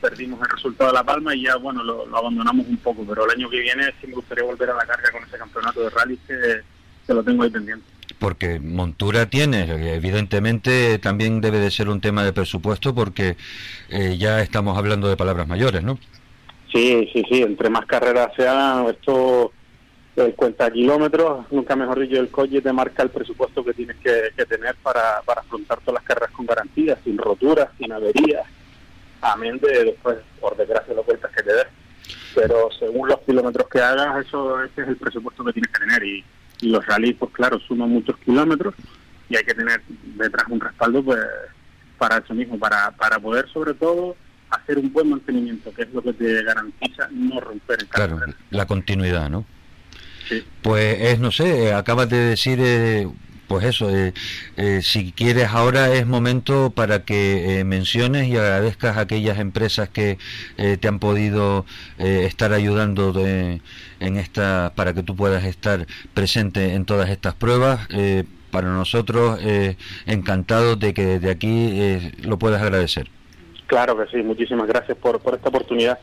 perdimos el resultado de La Palma y ya, bueno, lo, lo, abandonamos un poco, pero el año que viene sí me gustaría volver a la carga con ese campeonato de rally que, que lo tengo ahí pendiente. Porque montura tiene, evidentemente también debe de ser un tema de presupuesto porque eh, ya estamos hablando de palabras mayores, ¿no? Sí, sí, sí, entre más carreras se hagan, esto el cuenta kilómetros, nunca mejor dicho, el coche te marca el presupuesto que tienes que, que tener para, para afrontar todas las carreras con garantías, sin roturas, sin averías, amén de después, por desgracia, los vueltas que te des. Pero según los kilómetros que hagas, eso ese es el presupuesto que tienes que tener. Y, y los rallies, pues claro, suman muchos kilómetros y hay que tener detrás un respaldo pues para eso mismo, para, para poder sobre todo hacer un buen mantenimiento, que es lo que te garantiza no romper el Claro, la continuidad, ¿no? Sí. Pues es, no sé, acabas de decir, eh, pues eso, eh, eh, si quieres ahora es momento para que eh, menciones y agradezcas a aquellas empresas que eh, te han podido eh, estar ayudando de, en esta, para que tú puedas estar presente en todas estas pruebas. Eh, para nosotros, eh, encantados de que desde aquí lo puedas agradecer. Claro que sí, muchísimas gracias por, por esta oportunidad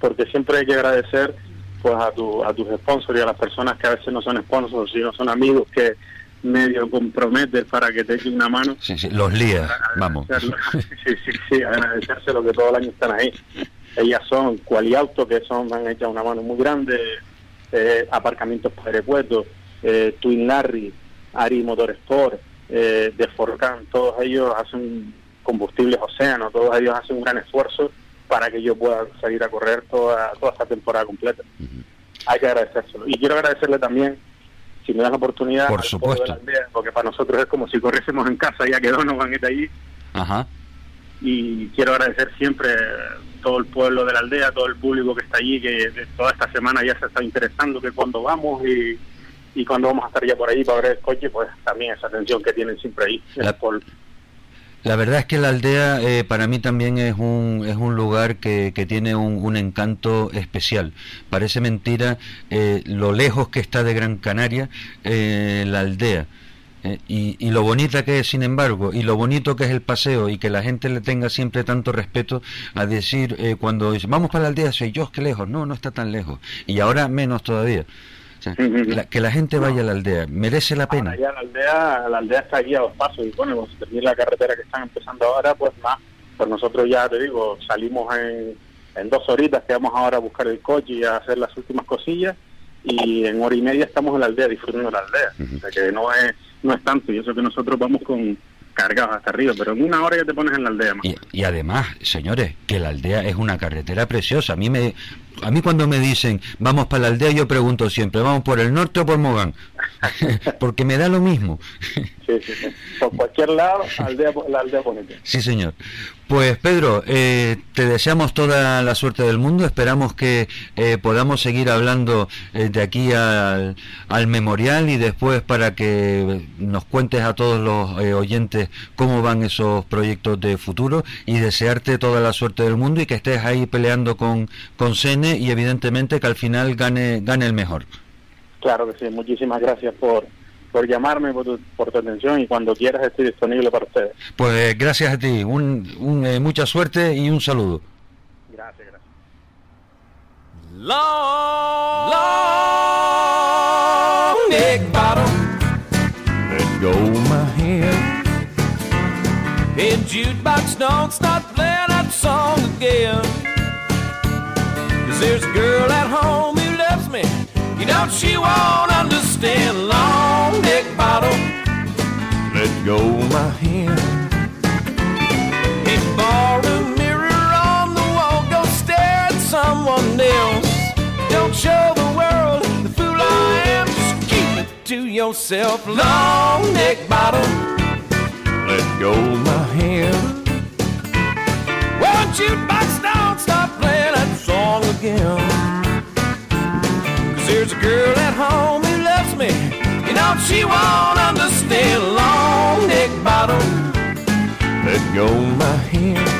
porque siempre hay que agradecer pues a, tu, a tus sponsors y a las personas que a veces no son sponsors, sino son amigos que medio comprometen para que te echen una mano. Sí, sí, los lías, vamos. [LAUGHS] Sí, sí, sí, agradecérselo que todo el año están ahí. Ellas son Qualiauto, que son, han hecho una mano muy grande, eh, Aparcamientos Padre Puerto, eh, Twin Larry, Ari Motorsport, eh, de Forcan, todos ellos hacen combustibles océano, todos ellos hacen un gran esfuerzo para que yo pueda salir a correr toda, toda esta temporada completa. Hay que agradecérselo. Y quiero agradecerle también, si me das la oportunidad, Por supuesto. porque para nosotros es como si corriésemos en casa, ya que Donovan está allí. Ajá. Y quiero agradecer siempre todo el pueblo de la aldea, todo el público que está allí, que de toda esta semana ya se está interesando que cuando vamos y, y cuando vamos a estar ya por ahí para ver el coche, pues también esa atención que tienen siempre ahí. La- el pueblo. La verdad es que la aldea eh, para mí también es un, es un lugar que, que tiene un, encanto especial. Parece mentira eh, lo lejos que está de Gran Canaria eh, la aldea. Eh, y, y lo bonita que es, sin embargo, y lo bonito que es el paseo y que la gente le tenga siempre tanto respeto a decir eh, cuando dice, vamos para la aldea, soy yo, qué lejos. No, no está tan lejos. Y ahora menos todavía. Sea, la- que la gente vaya a la aldea, merece la pena. Ya la aldea, la aldea está aquí a dos pasos y bueno, cuando se termine la carretera que están empezando ahora, pues más. Pues nosotros ya te digo, salimos en, en dos horitas que vamos ahora a buscar el coche y a hacer las últimas cosillas y en hora y media estamos en la aldea disfrutando la aldea. O sea que no es, no es tanto y eso que nosotros vamos con cargados hasta arriba, pero en una hora ya te pones en la aldea. más. Y, y además, señores, que la aldea es una carretera preciosa. A mí me, a mí cuando me dicen vamos para la aldea, yo pregunto siempre, vamos por el norte o por Mogán, [LAUGHS] porque me da lo mismo. [LAUGHS] Sí, sí, sí. Por cualquier lado, la aldea, la aldea bonita. Sí, señor. Pues Pedro, eh, te deseamos toda la suerte del mundo. Esperamos que eh, podamos seguir hablando eh, de aquí al, al memorial y después para que nos cuentes a todos los eh, oyentes cómo van esos proyectos de futuro y desearte toda la suerte del mundo y que estés ahí peleando con, con Sene y evidentemente que al final gane, gane el mejor. Claro que sí, muchísimas gracias por, por llamarme, por tu, por tu atención y cuando quieras estoy disponible para ustedes. Pues gracias a ti, un, un, eh, mucha suerte y un saludo. Gracias, gracias. Long, long neck bottom. Let go my hand. Hey, jukebox, don't start playing that song again. Cause there's a girl at home who loves me. You know she won't understand. Long bottom. Let go my hand. Hey, ballroom mirror on the wall, go stare at someone else. Don't show the world the fool I am. Just keep it to yourself. Long neck bottom. Let go my hand. Won't you box down, stop playing that song again? Cause there's a girl at home who loves me. Know she won't understand. Long neck bottom. Let go my hand.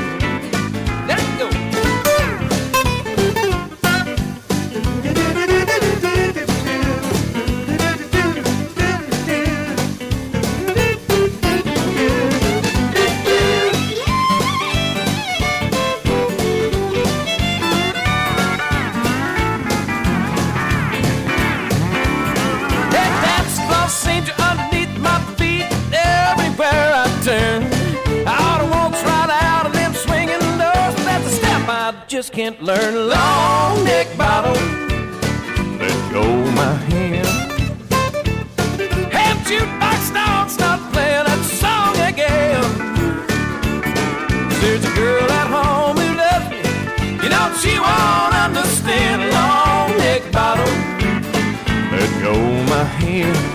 Just can't learn. Long neck bottom. Let go my hand. Have jukebox don't stop playing that song again. There's a girl at home who loves me. You know she won't understand. Long neck bottom. Let go my hand.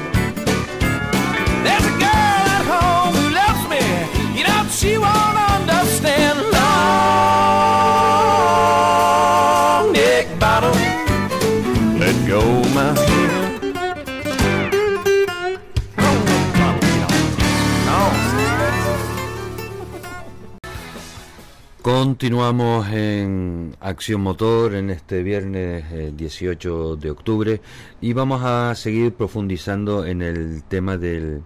Continuamos en Acción Motor en este viernes eh, 18 de octubre y vamos a seguir profundizando en el tema del,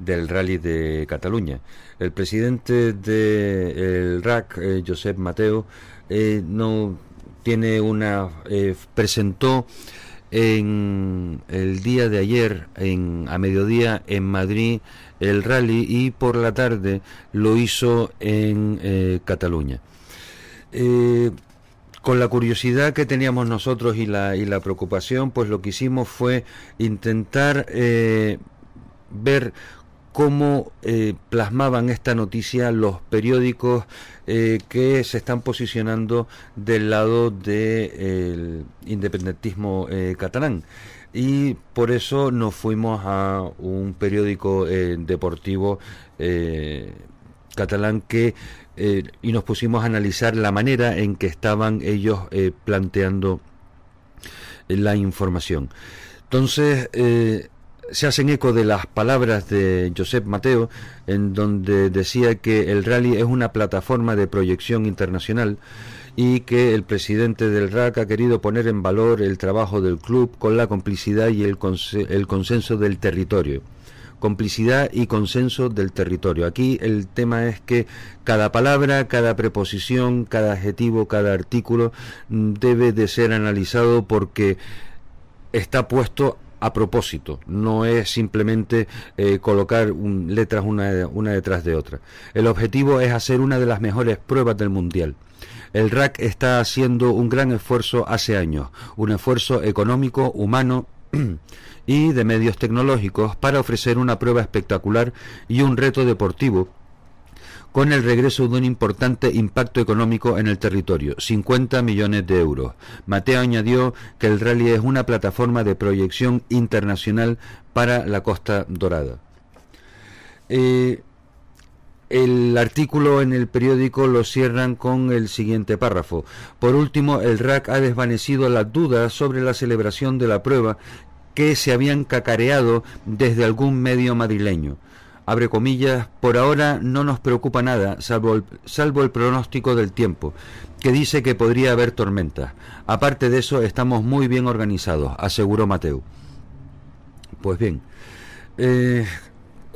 del rally de Cataluña. El presidente del RAC, eh, Josep Mateo, eh, no tiene una eh, presentó en el día de ayer en a mediodía en Madrid el rally y por la tarde lo hizo en eh, Cataluña. Eh, con la curiosidad que teníamos nosotros y la, y la preocupación, pues lo que hicimos fue intentar eh, ver cómo plasmaban esta noticia los periódicos que se están posicionando del lado del independentismo catalán y por eso nos fuimos a un periódico eh, deportivo eh, catalán que eh, y nos pusimos a analizar la manera en que estaban ellos planteando la información. Entonces, se hacen eco de las palabras de Josep Mateo, en donde decía que el rally es una plataforma de proyección internacional y que el presidente del RAC ha querido poner en valor el trabajo del club con la complicidad y el, el consenso del territorio complicidad y consenso del territorio. Aquí el tema es que cada palabra, cada preposición, cada adjetivo, cada artículo debe de ser analizado porque está puesto a propósito, no es simplemente eh, colocar letras una, una detrás de otra. El objetivo es hacer una de las mejores pruebas del Mundial. El RAC está haciendo un gran esfuerzo hace años, un esfuerzo económico, humano [CLEARS THROAT] y de medios tecnológicos para ofrecer una prueba espectacular y un reto deportivo con el regreso de un importante impacto económico en el territorio, 50 millones de euros. Mateo añadió que el rally es una plataforma de proyección internacional para la Costa Dorada. Eh, el artículo en el periódico lo cierran con el siguiente párrafo. Por último, el RAC ha desvanecido las dudas sobre la celebración de la prueba que se habían cacareado desde algún medio madrileño. Abre comillas, por ahora no nos preocupa nada, salvo el, pronóstico del tiempo, que dice que podría haber tormentas. Aparte de eso, estamos muy bien organizados, aseguró Mateo. Pues bien, eh,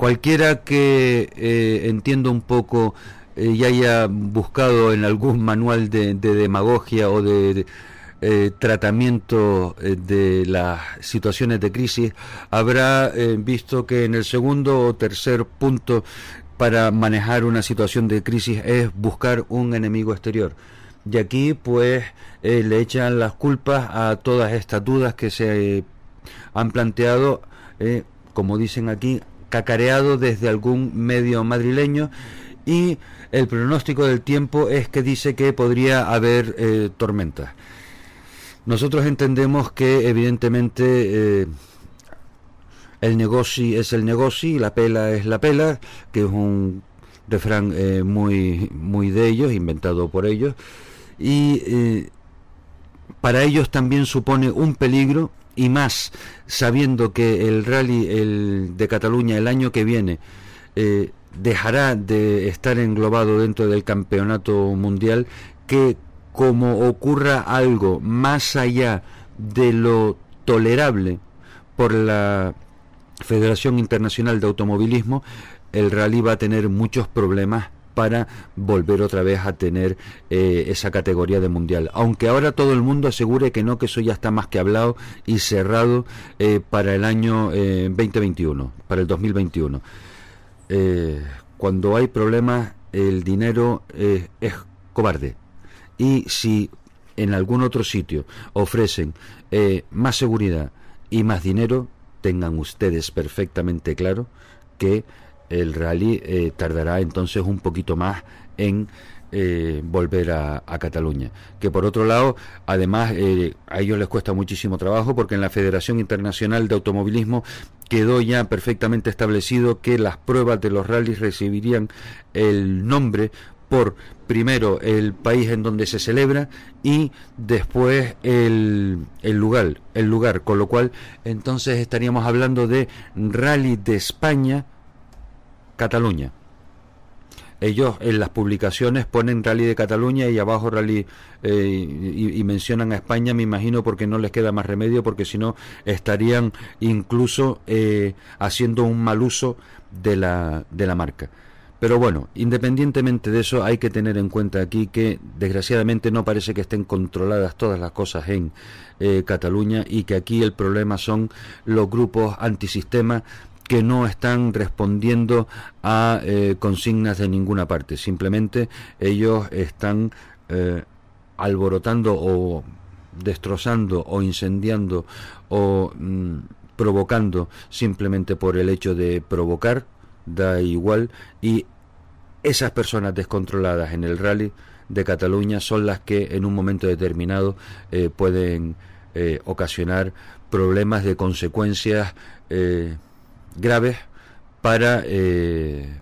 cualquiera que eh, entienda un poco eh, y haya buscado en algún manual de, demagogia o de, eh, tratamiento de las situaciones de crisis habrá visto que en el segundo o tercer punto para manejar una situación de crisis es buscar un enemigo exterior. Y aquí pues le echan las culpas a todas estas dudas que se han planteado, como dicen aquí, cacareado desde algún medio madrileño y el pronóstico del tiempo es que dice que podría haber eh, tormentas. Nosotros entendemos que evidentemente eh, el negocio es el negocio la pela es la pela, que es un refrán eh, muy, muy de ellos, inventado por ellos, y para ellos también supone un peligro y más sabiendo que el rally el de Cataluña el año que viene eh, dejará de estar englobado dentro del campeonato mundial que como ocurra algo más allá de lo tolerable por la Federación Internacional de Automovilismo, el rally va a tener muchos problemas para volver otra vez a tener eh, esa categoría de mundial. Aunque ahora todo el mundo asegure que no, que eso ya está más que hablado y cerrado eh, para el año 2021, eh, para el 2021. cuando hay problemas, el dinero es cobarde. Y si en algún otro sitio ofrecen más seguridad y más dinero, tengan ustedes perfectamente claro que el rally eh, tardará entonces un poquito más en eh, volver a, Cataluña. Que por otro lado, además, eh, a ellos les cuesta muchísimo trabajo porque en la Federación Internacional de Automovilismo quedó ya perfectamente establecido que las pruebas de los rallies recibirían el nombre por primero el país en donde se celebra y después el, el, lugar, el lugar, con lo cual entonces estaríamos hablando de Rally de España Cataluña. Ellos en las publicaciones ponen Rally de Cataluña y abajo Rally eh, y, mencionan a España, me imagino, porque no les queda más remedio, porque si no estarían incluso eh, haciendo un mal uso de la, de la marca. Pero bueno, independientemente de eso, hay que tener en cuenta aquí que desgraciadamente no parece que estén controladas todas las cosas en eh, Cataluña y que aquí el problema son los grupos antisistema que no están respondiendo a eh, consignas de ninguna parte. Simplemente ellos están eh, alborotando o destrozando o incendiando o mm, provocando simplemente por el hecho de provocar da igual y esas personas descontroladas en el rally de Cataluña son las que en un momento determinado eh, pueden ocasionar problemas de consecuencias graves para,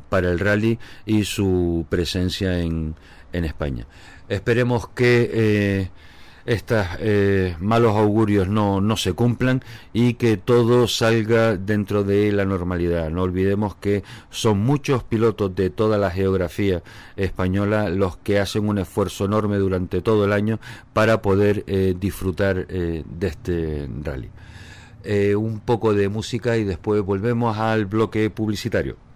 para el rally y su presencia en, en España. Esperemos que estos eh, malos augurios no, no se cumplan y que todo salga dentro de la normalidad. No olvidemos que son muchos pilotos de toda la geografía española los que hacen un esfuerzo enorme durante todo el año para poder eh, disfrutar eh, de este rally. Un poco de música y después volvemos al bloque publicitario.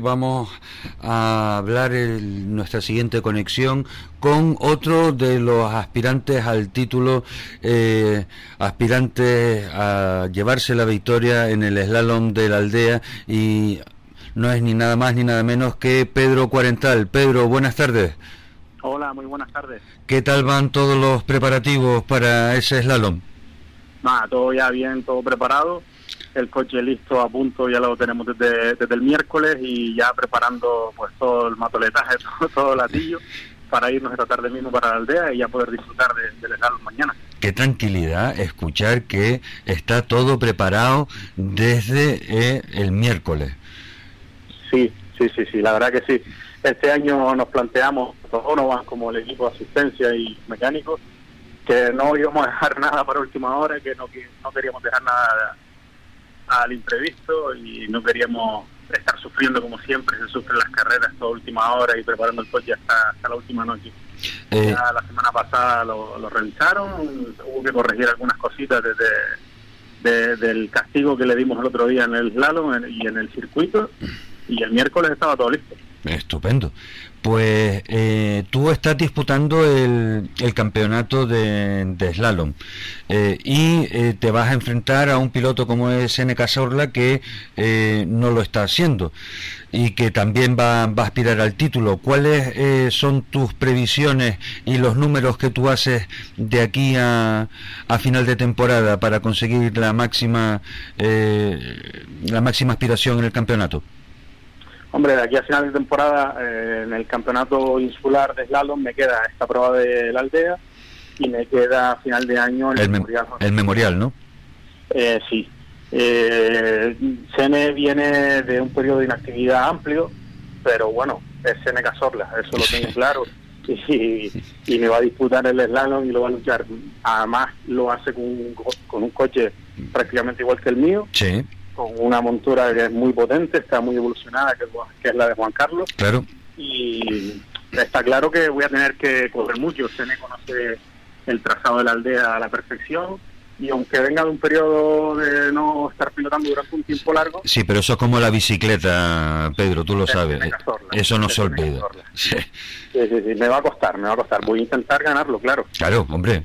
Vamos a hablar en nuestra siguiente conexión con otro de los aspirantes al título, eh, aspirantes a llevarse la victoria en el slalom de la aldea y no es ni nada más ni nada menos que Pedro Cuarental. Pedro, buenas tardes. Hola, muy buenas tardes. ¿Qué tal van todos los preparativos para ese slalom? Nada, todo ya bien, todo preparado el coche listo a punto, ya lo tenemos desde, desde el miércoles y ya preparando pues todo el matoletaje, [LAUGHS] todo, el latillo para irnos esta tarde mismo para la aldea y ya poder disfrutar del de mañana. Qué tranquilidad escuchar que está todo preparado desde eh, el miércoles. Sí, sí, sí, sí, la verdad que sí. Este año nos planteamos, van como el equipo de asistencia y mecánicos, que no íbamos a dejar [LAUGHS] nada para última hora, que no, que no queríamos dejar nada al imprevisto y no queríamos estar sufriendo como siempre se sufren las carreras toda última hora y preparando el coche hasta, hasta la última noche. Eh, la semana pasada lo, revisaron, hubo que corregir algunas cositas desde del castigo que le dimos el otro día en el slalom y en el circuito y el miércoles estaba todo listo. Estupendo. Pues eh, tú estás disputando el, campeonato de, slalom eh, y eh, te vas a enfrentar a un piloto como es Seneca Sorla que no lo está haciendo y que también va, a aspirar al título. ¿Cuáles son tus previsiones y los números que tú haces de aquí a, a final de temporada para conseguir la máxima la máxima aspiración en el campeonato? Hombre, de aquí a final de temporada, eh, en el campeonato insular de slalom, me queda esta prueba de la aldea y me queda a final de año el, memorial. El memorial, ¿no? Eh, sí. Eh, Sene viene de un periodo de inactividad amplio, pero bueno, es Sene Casorla, eso lo tengo [LAUGHS] claro. y, y me va a disputar el slalom y lo va a luchar. Además lo hace con un, co- con un coche prácticamente igual que el mío, Sí, con una montura que es muy potente, está muy evolucionada, que, es Juan- que es la de Juan Carlos, claro. y está claro que voy a tener que correr mucho. Se me conoce el trazado de la aldea a la perfección, y aunque venga de un periodo de no estar pilotando durante un tiempo largo, Sí, pero eso es como la bicicleta, Pedro, tú lo sabes. Eso no se olvida. Sí, sí, sí, sí, me va a costar, me va a costar. Voy a intentar ganarlo, claro. claro, hombre,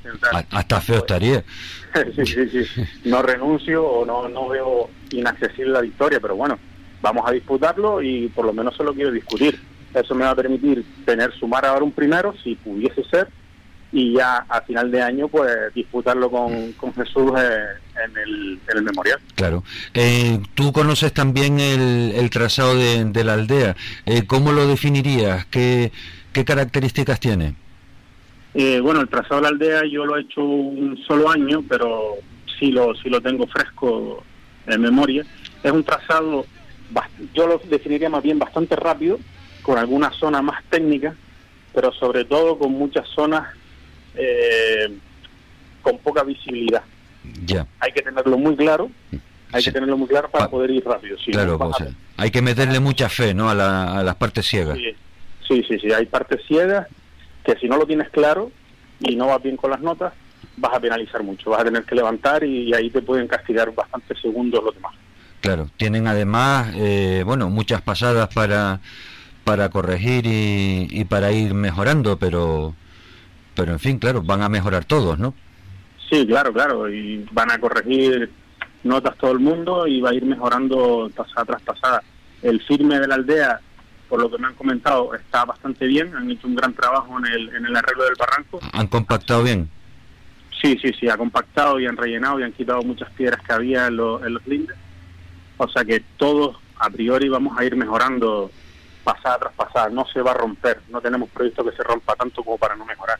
hasta feo estaría. [LAUGHS] sí, sí, sí. No renuncio o no, no veo inaccesible la victoria, pero bueno, vamos a disputarlo y por lo menos se lo quiero discutir. Eso me va a permitir tener, sumar ahora un primero, si pudiese ser, y ya a final de año, pues disputarlo con, con Jesús eh, en, el, en el memorial. Claro. Eh, Tú conoces también el, el trazado de, de la aldea. Eh, ¿Cómo lo definirías? ¿Qué, qué características tiene? Eh, bueno, el trazado de la aldea yo lo he hecho un solo año, pero sí lo, sí lo tengo fresco en memoria. Es un trazado, yo lo definiría más bien bastante rápido, con algunas zonas más técnicas, pero sobre todo con muchas zonas eh, con poca visibilidad. Ya, Hay que tenerlo muy claro, hay Sí. que tenerlo muy claro para Pa- poder ir rápido. Si claro. hay que meterle mucha fe, ¿no? A, la- a las partes ciegas. Sí, sí, sí, sí, hay partes ciegas que si no lo tienes claro y no vas bien con las notas, vas a penalizar mucho, vas a tener que levantar y ahí te pueden castigar bastantes segundos los demás. Claro. Tienen además, eh, bueno, muchas pasadas para para corregir y, y para ir mejorando, pero pero en fin, claro, van a mejorar todos, ¿no? Sí, claro, claro, y van a corregir notas todo el mundo y va a ir mejorando pasada tras pasada. El firme de la aldea, por lo que me han comentado, está bastante bien, han hecho un gran trabajo en el, en el arreglo del barranco. Han compactado bien. Sí, sí, sí, ha compactado y han rellenado y han quitado muchas piedras que había en, los- en los lindes. O sea que todos a priori vamos a ir mejorando pasada tras pasada, no se va a romper, no tenemos previsto que se rompa tanto como para no mejorar.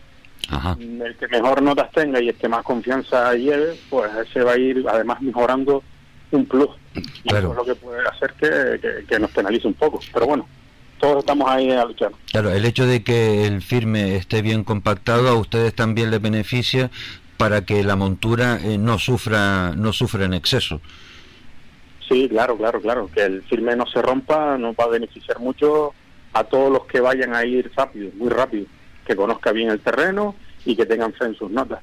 Ajá. El que mejor notas tenga y el que más confianza lleve, pues ese va a ir además mejorando un plus. Y Claro. eso es lo que puede hacer que, que- que nos penalice un poco. Pero bueno, todos estamos ahí a luchar. Claro, el hecho de que el firme esté bien compactado a ustedes también les beneficia para que la montura eh, no sufra no sufra en exceso. Sí, claro, claro, claro. Que el firme no se rompa nos va a beneficiar mucho a todos los que vayan a ir rápido, muy rápido. Que conozca bien el terreno y que tengan fe en sus notas.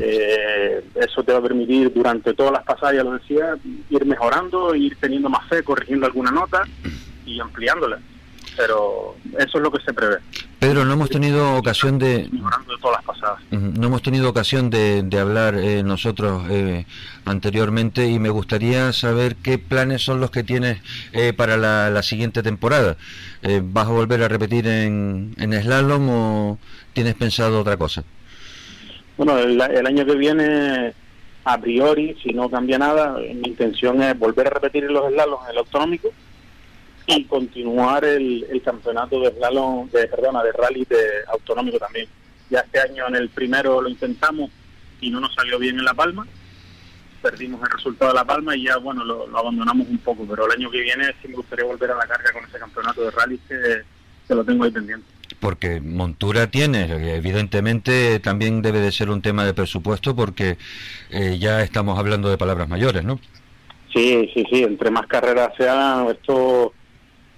Eh, eso te va a permitir durante todas las pasadas, ya lo decía, ir mejorando, ir teniendo más fe, corrigiendo alguna nota y ampliándola. Pero eso es lo que se prevé. Pedro, no hemos tenido ocasión de todas las pasadas. No hemos tenido ocasión de, de hablar eh, nosotros eh, anteriormente y me gustaría saber qué planes son los que tienes eh, para la, la siguiente temporada. Eh, ¿Vas a volver a repetir en, en slalom o tienes pensado otra cosa? Bueno, el, el año que viene, a priori, si no cambia nada, mi intención es volver a repetir los slaloms en el autonómico y continuar el, el campeonato de slalom, de, perdona, de rally de autonómico también. Ya este año en el primero lo intentamos y no nos salió bien en La Palma. Perdimos el resultado de La Palma y ya, bueno, lo, lo abandonamos un poco. Pero el año que viene sí me gustaría volver a la carga con ese campeonato de rally que, que lo tengo ahí pendiente. Porque montura tienes, evidentemente también debe de ser un tema de presupuesto porque eh, ya estamos hablando de palabras mayores, ¿no? Sí, sí, sí, entre más carreras se hagan, esto,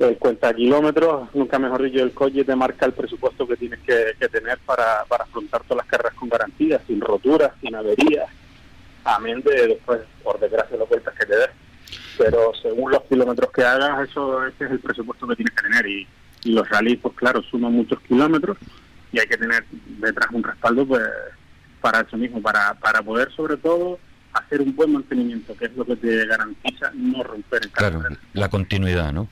el cuenta kilómetros, nunca mejor dicho, el coche te marca el presupuesto que tienes que, que tener para, para afrontar todas las carreras con garantías, sin roturas, sin averías, amén de después, por desgracia, los vueltas que te des. Pero según los kilómetros que hagas, eso ese es el presupuesto que tienes que tener. Y, y los rallies, pues claro, suman muchos kilómetros y hay que tener detrás un respaldo pues para eso mismo, para, para poder sobre todo hacer un buen mantenimiento, que es lo que te garantiza no romper en Claro, carretera. la continuidad, ¿no?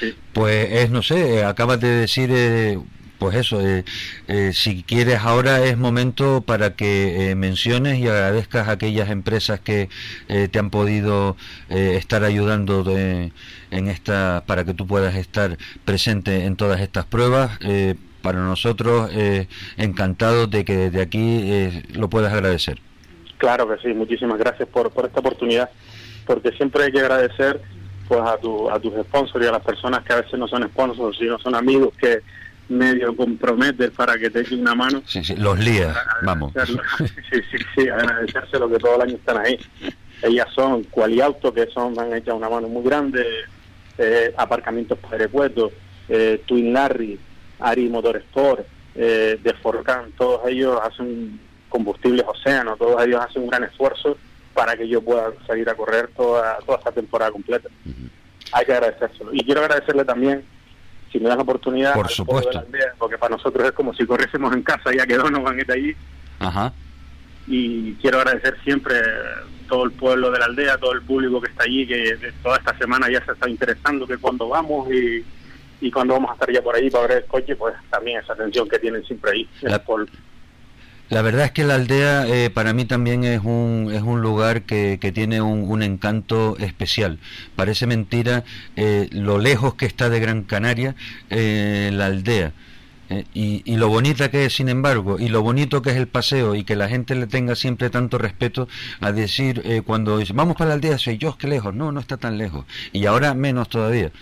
Sí. Pues es, no sé, acabas de decir, eh, pues eso, eh, eh, si quieres ahora es momento para que eh, menciones y agradezcas a aquellas empresas que te han podido estar ayudando de- en esta, para que tú puedas estar presente en todas estas pruebas. Para nosotros, encantados de que desde aquí lo puedas agradecer. Claro que sí, muchísimas gracias por, por esta oportunidad, porque siempre hay que agradecer pues a, tu, a tus sponsors y a las personas que a veces no son sponsors, sino son amigos que, medio comprometer para que te eche una mano. Sí, sí, los lías, vamos. Sí, sí, sí, agradecérselo que todo el año están ahí. Ellas son Qualiauto, que son, me han echado una mano muy grande, eh, aparcamientos para aeropuertos, eh, Twin Larry, Ari Motorsport, eh, de Forcan, todos ellos hacen combustibles océano, todos ellos hacen un gran esfuerzo para que yo pueda salir a correr toda, toda esta temporada completa. Hay que agradecérselo. Y quiero agradecerle también, si me das la oportunidad, Por supuesto. porque para nosotros es como si corriésemos en casa, ya que Donovan está allí. Ajá. Y quiero agradecer siempre todo el pueblo de la aldea, todo el público que está allí, que de toda esta semana ya se está interesando que cuando vamos y, y cuando vamos a estar ya por ahí para ver el coche, pues también esa atención que tienen siempre ahí. La, la verdad es que la aldea eh, para mí también es un, es un lugar que, que tiene un, un, encanto especial. Parece mentira eh, lo lejos que está de Gran Canaria eh, la aldea. Eh, y, y, lo bonita que es, sin embargo, y lo bonito que es el paseo y que la gente le tenga siempre tanto respeto a decir eh, cuando dice, vamos para la aldea, soy yo, que lejos, no, no está tan lejos. Y ahora menos todavía.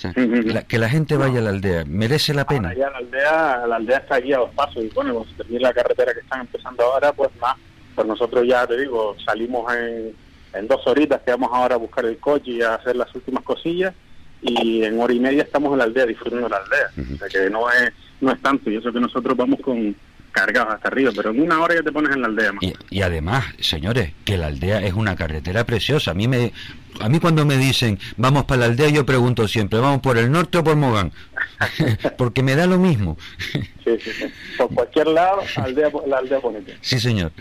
Sea, la, que la gente vaya a la aldea, merece la pena. Allá la aldea, la aldea está aquí a dos pasos y bueno, cuando se termine la carretera que están empezando ahora, pues más, pues nosotros ya te digo, salimos en, en dos horitas que vamos ahora a buscar el coche y a hacer las últimas cosillas y en hora y media estamos en la aldea disfrutando de la aldea. Uh -huh. O sea que no es no es tanto, y eso que nosotros vamos con cargados hasta arriba, pero en una hora ya te pones en la aldea. Y, y, además, señores, que la aldea es una carretera preciosa. A mí me, a mí cuando me dicen vamos para la aldea, yo pregunto siempre, ¿vamos por el norte o por Mogán? [LAUGHS] Porque me da lo mismo. [LAUGHS] sí, sí, sí. Por cualquier lado, aldea, la aldea bonita. Sí, señor.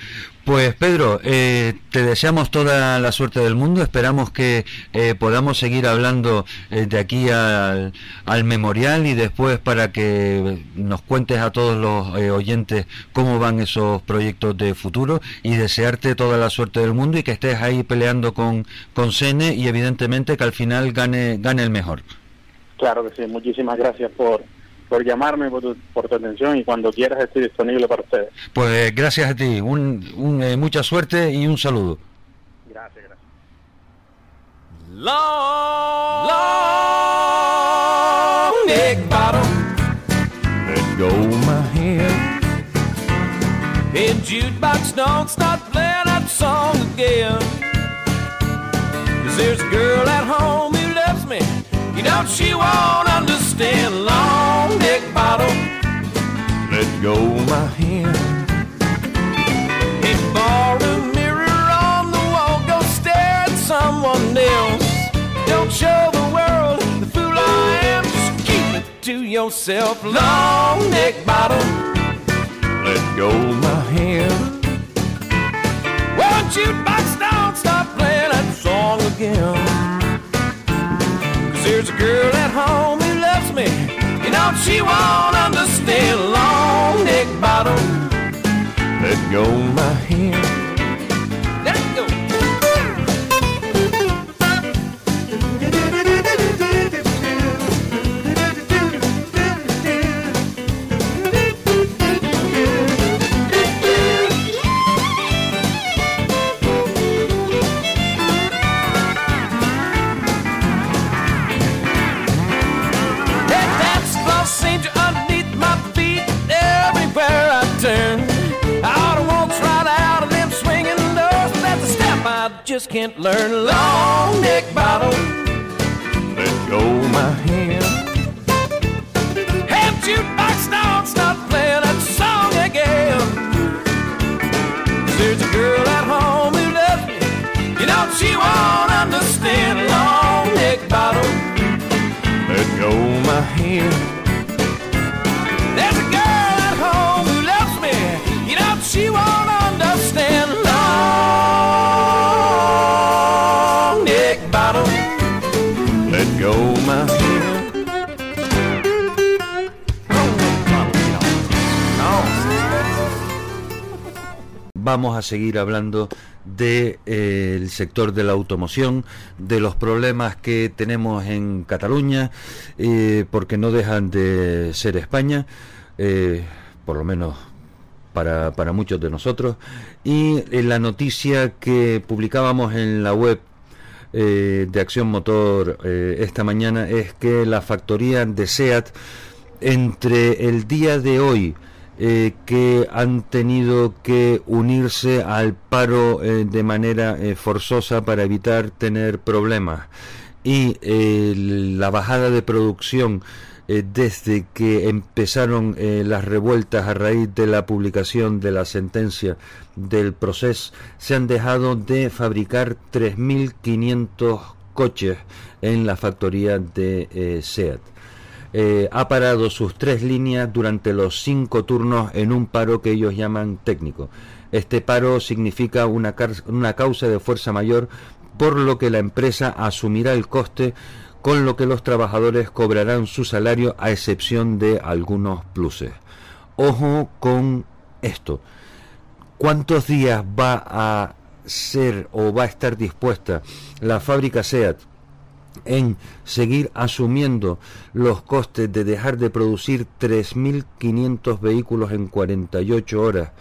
Pues Pedro, eh, te deseamos toda la suerte del mundo, esperamos que eh, podamos seguir hablando eh, de aquí al, al, memorial y después para que nos cuentes a todos los oyentes cómo van esos proyectos de futuro y desearte toda la suerte del mundo y que estés ahí peleando con, con Y evidentemente que al final gane, gane el mejor. Claro que sí, muchísimas gracias por, por llamarme, por tu, por tu, atención y cuando quieras estoy disponible para ustedes. Pues gracias a ti, un, un, eh, mucha suerte y un saludo. Gracias, gracias. Long, long bottom, let go my hand. Hey, jukebox, don't start playing that song again. There's a girl at home who loves me. You know she won't understand long neck bottom. Let go my hand. Hey, ballroom mirror on the wall, go stare at someone else. Don't show the world the fool I am. Just keep it to yourself. Long neck bottom. Let go my hand. Won't you box down, stop playing that song again? There's a girl at home who loves me. You know she won't understand long neck bottom. Let go my hand. Can't learn a seguir hablando del de, eh, sector de la automoción, de los problemas que tenemos en Cataluña, eh, porque no dejan de ser España, eh, por lo menos para, para, muchos de nosotros, y la noticia que publicábamos en la web de Acción Motor esta mañana es que la factoría de SEAT entre el día de hoy, eh, que han tenido que unirse al paro eh, de manera eh, forzosa para evitar tener problemas y la bajada de producción desde que empezaron las revueltas a raíz de la publicación de la sentencia del proceso, se han dejado de fabricar 3.500 coches en la factoría de SEAT. Eh, ha parado sus tres líneas durante los cinco turnos en un paro que ellos llaman técnico. Este paro significa una, una causa de fuerza mayor por lo que la empresa asumirá el coste con lo que los trabajadores cobrarán su salario a excepción de algunos pluses. Ojo con esto. ¿Cuántos días va a ser o va a estar dispuesta la fábrica SEAT en seguir asumiendo los costes de dejar de producir 3.500 vehículos en 48 horas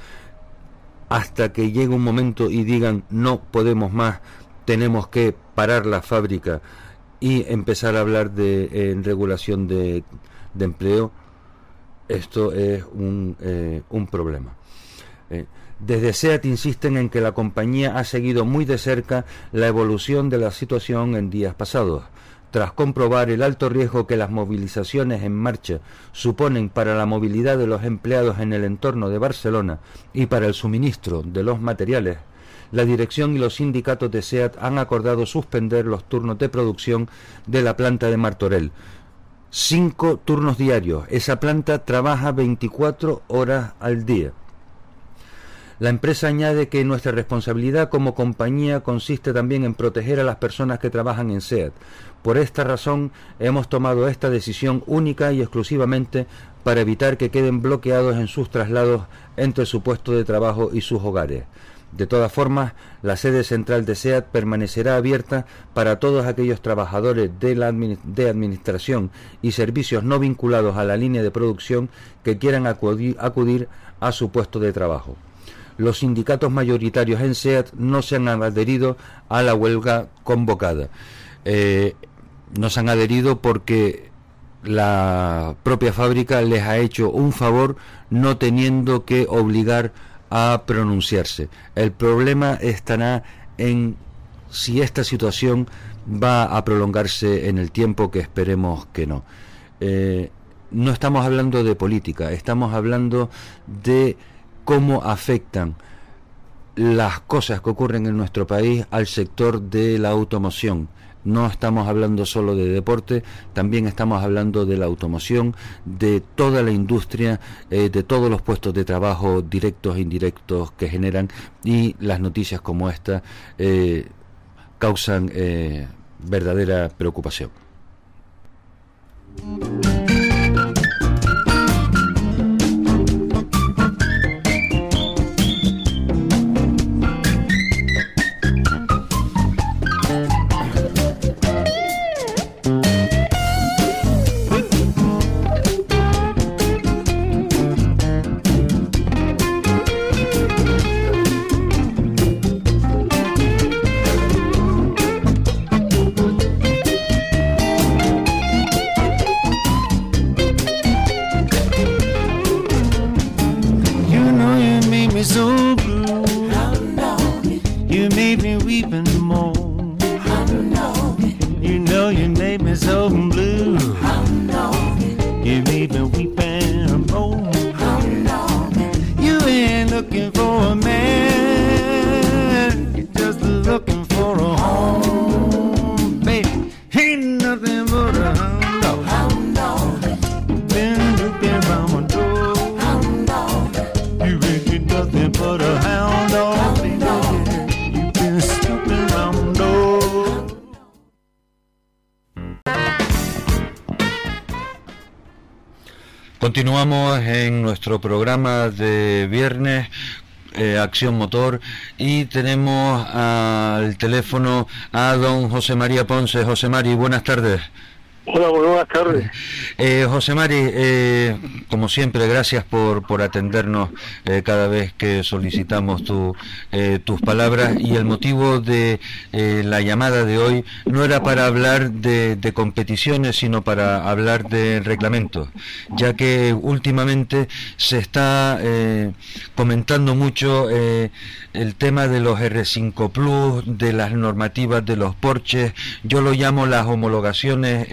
hasta que llegue un momento y digan no podemos más, tenemos que parar la fábrica y empezar a hablar de regulación de, empleo, esto es un, eh, problema. Eh, desde SEAT insisten en que la compañía ha seguido muy de cerca la evolución de la situación en días pasados. Tras comprobar el alto riesgo que las movilizaciones en marcha suponen para la movilidad de los empleados en el entorno de Barcelona y para el suministro de los materiales, la dirección y los sindicatos de SEAT han acordado suspender los turnos de producción de la planta de Martorell. Cinco turnos diarios. Esa planta trabaja 24 horas al día. La empresa añade que nuestra responsabilidad como compañía consiste también en proteger a las personas que trabajan en SEAT. Por esta razón hemos tomado esta decisión única y exclusivamente para evitar que queden bloqueados en sus traslados entre su puesto de trabajo y sus hogares. De todas formas, la sede central de SEAT permanecerá abierta para todos aquellos trabajadores de, la de administración y servicios no vinculados a la línea de producción que quieran acudir a su puesto de trabajo los sindicatos mayoritarios en SEAT no se han adherido a la huelga convocada. Eh, no se han adherido porque la propia fábrica les ha hecho un favor no teniendo que obligar a pronunciarse. El problema estará en si esta situación va a prolongarse en el tiempo que esperemos que no. Eh, no estamos hablando de política, estamos hablando de cómo afectan las cosas que ocurren en nuestro país al sector de la automoción. No estamos hablando solo de deporte, también estamos hablando de la automoción, de toda la industria, eh, de todos los puestos de trabajo directos e indirectos que generan y las noticias como esta eh, causan eh, verdadera preocupación. Programa de viernes eh, Acción Motor y tenemos al teléfono a don José María Ponce. José María, buenas tardes. Hola, buenas tardes. Eh, José Mari, eh, como siempre, gracias por, por atendernos eh, cada vez que solicitamos tu, tus palabras y el motivo de la llamada de hoy no era para hablar de, de competiciones, sino para hablar de reglamentos, ya que últimamente se está comentando mucho el tema de los R5 Plus, de las normativas de los porches, yo lo llamo las homologaciones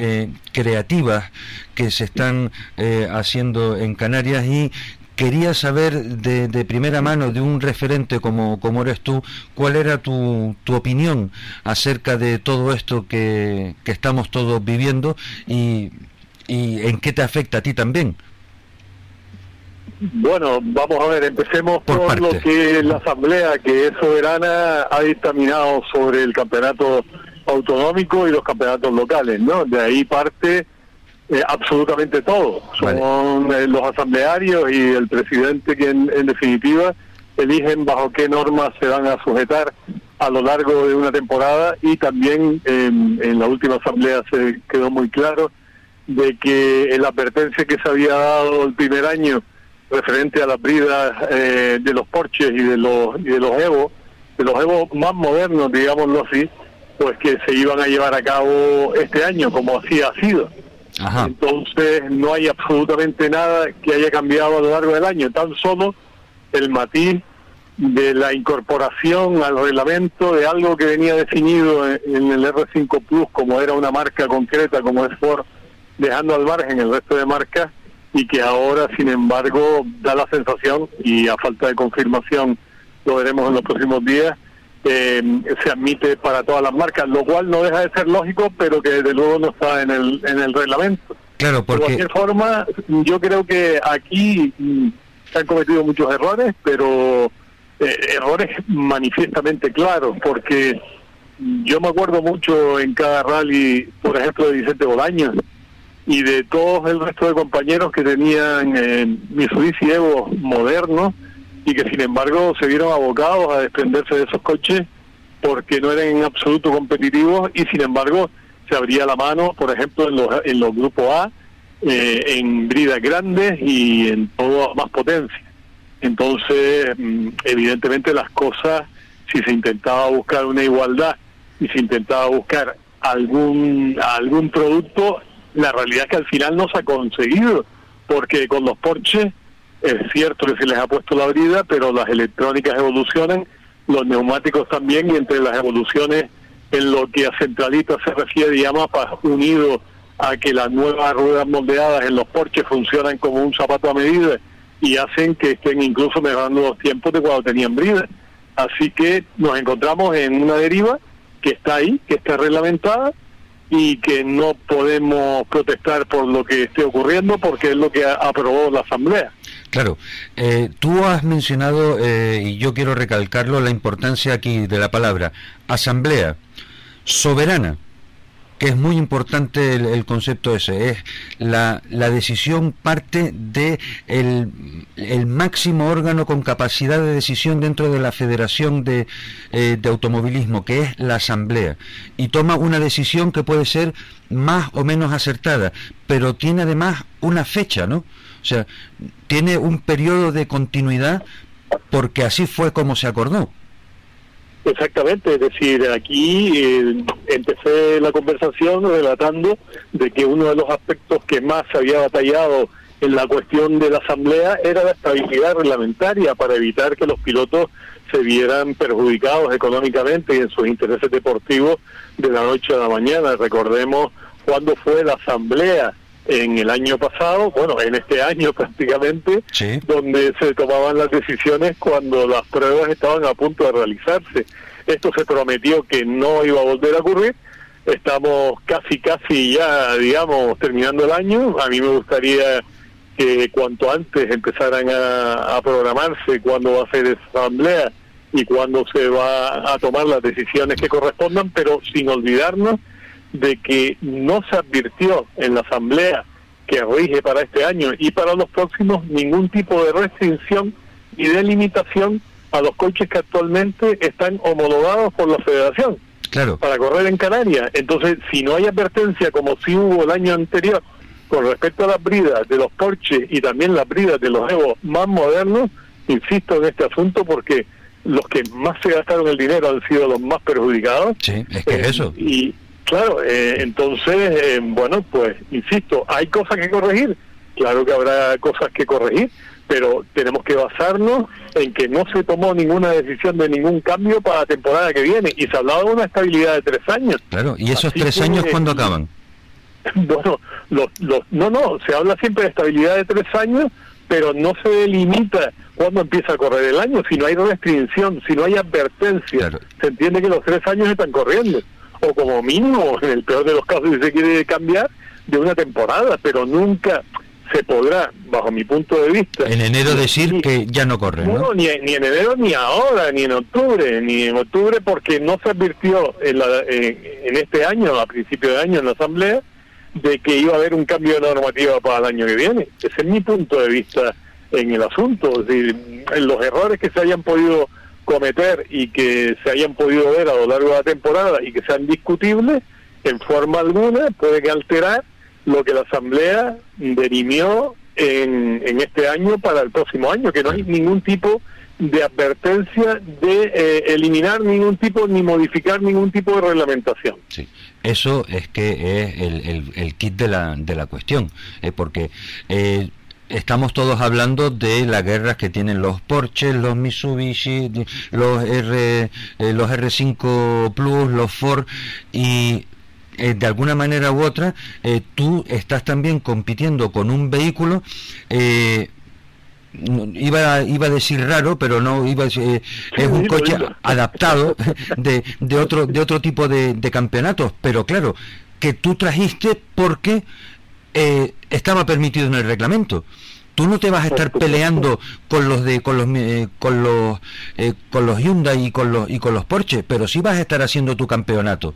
creativas que se están eh, haciendo en Canarias y quería saber de, primera mano de un referente como, como eres tú, cuál era tu, tu opinión acerca de todo esto que, que estamos todos viviendo y, y en qué te afecta a ti también. Bueno, vamos a ver, empecemos por, lo que la Asamblea, que es soberana, ha dictaminado sobre el campeonato autonómico y los campeonatos locales, ¿no? De ahí parte eh, absolutamente todo. Son eh, los asamblearios y el presidente quien, en definitiva, eligen bajo qué normas se van a sujetar a lo largo de una temporada y también en la última asamblea se quedó muy claro de que la advertencia que se había dado el primer año referente a las bridas eh, de los porches y de los y de los Evo, de los Evo más modernos, digámoslo así, pues que se iban a llevar a cabo este año, como así ha sido. Entonces no hay absolutamente nada que haya cambiado a lo largo del año, tan solo el matiz de la incorporación al reglamento de algo que venía definido en, el R5 Plus como era una marca concreta como es Ford, dejando al margen el resto de marcas y que ahora, sin embargo, da la sensación, y a falta de confirmación lo veremos en los próximos días, eh, se admite para todas las marcas, lo cual no deja de ser lógico, pero que desde luego no está en el, en el reglamento. Claro, porque... De cualquier forma, yo creo que aquí mm, se han cometido muchos errores, pero eh, errores manifiestamente claros, porque yo me acuerdo mucho en cada rally, por ejemplo, de Vicente Bolaños y de todos el resto de compañeros que tenían eh, Mitsubishi Evo modernos, y que sin embargo se vieron abocados a desprenderse de esos coches porque no eran en absoluto competitivos y sin embargo se abría la mano, por ejemplo, en los, en los grupos A, eh, en bridas grandes y en todo más potencia. Entonces, mm, evidentemente las cosas, si se intentaba buscar una igualdad y se intentaba buscar algún, algún producto, la realidad es que al final no se ha conseguido, porque con los Porsche es cierto que se les ha puesto la brida, pero las electrónicas evolucionan, los neumáticos también, y entre las evoluciones en lo que a centralita se refiere y a unido a que las nuevas ruedas moldeadas en los porches funcionan como un zapato a medida y hacen que estén incluso mejorando los tiempos de cuando tenían brida. Así que nos encontramos en una deriva que está ahí, que está reglamentada y que no podemos protestar por lo que esté ocurriendo porque es lo que aprobó la Asamblea. Claro, eh, tú has mencionado, eh, y yo quiero recalcarlo, la importancia aquí de la palabra asamblea soberana, que es muy importante el, concepto ese, es la, decisión parte de el, máximo órgano con capacidad de decisión dentro de la Federación de, eh, de Automovilismo, que es la Asamblea, y toma una decisión que puede ser más o menos acertada, pero tiene además una fecha, ¿no? O sea, tiene un periodo de continuidad porque así fue como se acordó. Exactamente, es decir, aquí eh, empecé la conversación relatando de que uno de los aspectos que más se había batallado en la cuestión de la asamblea era la estabilidad reglamentaria para evitar que los pilotos se vieran perjudicados económicamente y en sus intereses deportivos de la noche a la mañana. Recordemos cuándo fue la asamblea en el año pasado, bueno, en este año [LAUGHS] prácticamente, donde se tomaban las decisiones cuando las pruebas estaban a punto de realizarse. Esto se prometió que no iba a volver a ocurrir. Estamos casi, casi ya, digamos, terminando el año. A mí me gustaría que cuanto antes empezaran a, a programarse cuándo va a ser esa asamblea y cuándo se va a tomar las decisiones que correspondan, pero sin olvidarnos de que no se advirtió en la Asamblea que rige para este año y para los próximos ningún tipo de restricción y de limitación a los coches que actualmente están homologados por la Federación. Claro. para correr en Canarias. Entonces, si no hay advertencia como si hubo el año anterior con respecto a las bridas de los Porsche y también las bridas de los Evo más modernos, insisto en este asunto porque los que más se gastaron el dinero han sido los más perjudicados. Sí, es que es Eh, eso. Y claro, eh, entonces, eh, bueno, pues insisto, hay cosas que corregir. Claro que habrá cosas que corregir, pero tenemos que basarnos en que no se tomó ninguna decisión de ningún cambio para la temporada que viene. Y se hablaba de una estabilidad de tres años. Claro, ¿y esos Así tres que, años cuándo acaban? [LAUGHS] Bueno, los, los, no, no, se habla siempre de estabilidad de tres años, pero no se delimita cuándo empieza a correr el año, si no hay restricción, si no hay advertencia, Claro. se entiende que los tres años están corriendo, o como mínimo, [LAUGHS] en el peor de los casos, si se quiere cambiar, de una temporada, pero nunca se podrá, bajo mi punto de vista. En enero decir ni- que ya no corren, ¿no? no, ni, ni en enero, ni ahora, ni en octubre, ni en octubre, porque no se advirtió en, la, en, en este año, a principio de año en la Asamblea, de que iba a haber un cambio de normativa para el año que viene. Ese es mi punto de vista en el asunto. Es decir, los errores que se hayan podido cometer y que se hayan podido ver a lo largo de la temporada y que sean discutibles, en forma alguna pueden alterar lo que la Asamblea derimió en, en este año para el próximo año, que no hay ningún tipo de advertencia de eh, eliminar ningún tipo ni modificar ningún tipo de reglamentación. Sí, eso es que es el, el- el kit de la, de la cuestión, eh, porque eh, estamos todos hablando de las guerras que tienen los Porsche, los Mitsubishi, los R, eh, los R5 Plus, los Ford y eh, de alguna manera u otra eh, tú estás también compitiendo con un vehículo eh, iba iba a decir raro pero no iba a decir, es un [LAUGHS] coche adaptado de, de otro de otro tipo de, de campeonatos pero claro que tú trajiste porque eh, estaba permitido en el reglamento. Tú no te vas a estar peleando con los de con los eh, con los eh, con los Hyundai y con los y con los Porsche pero sí vas a estar haciendo tu campeonato.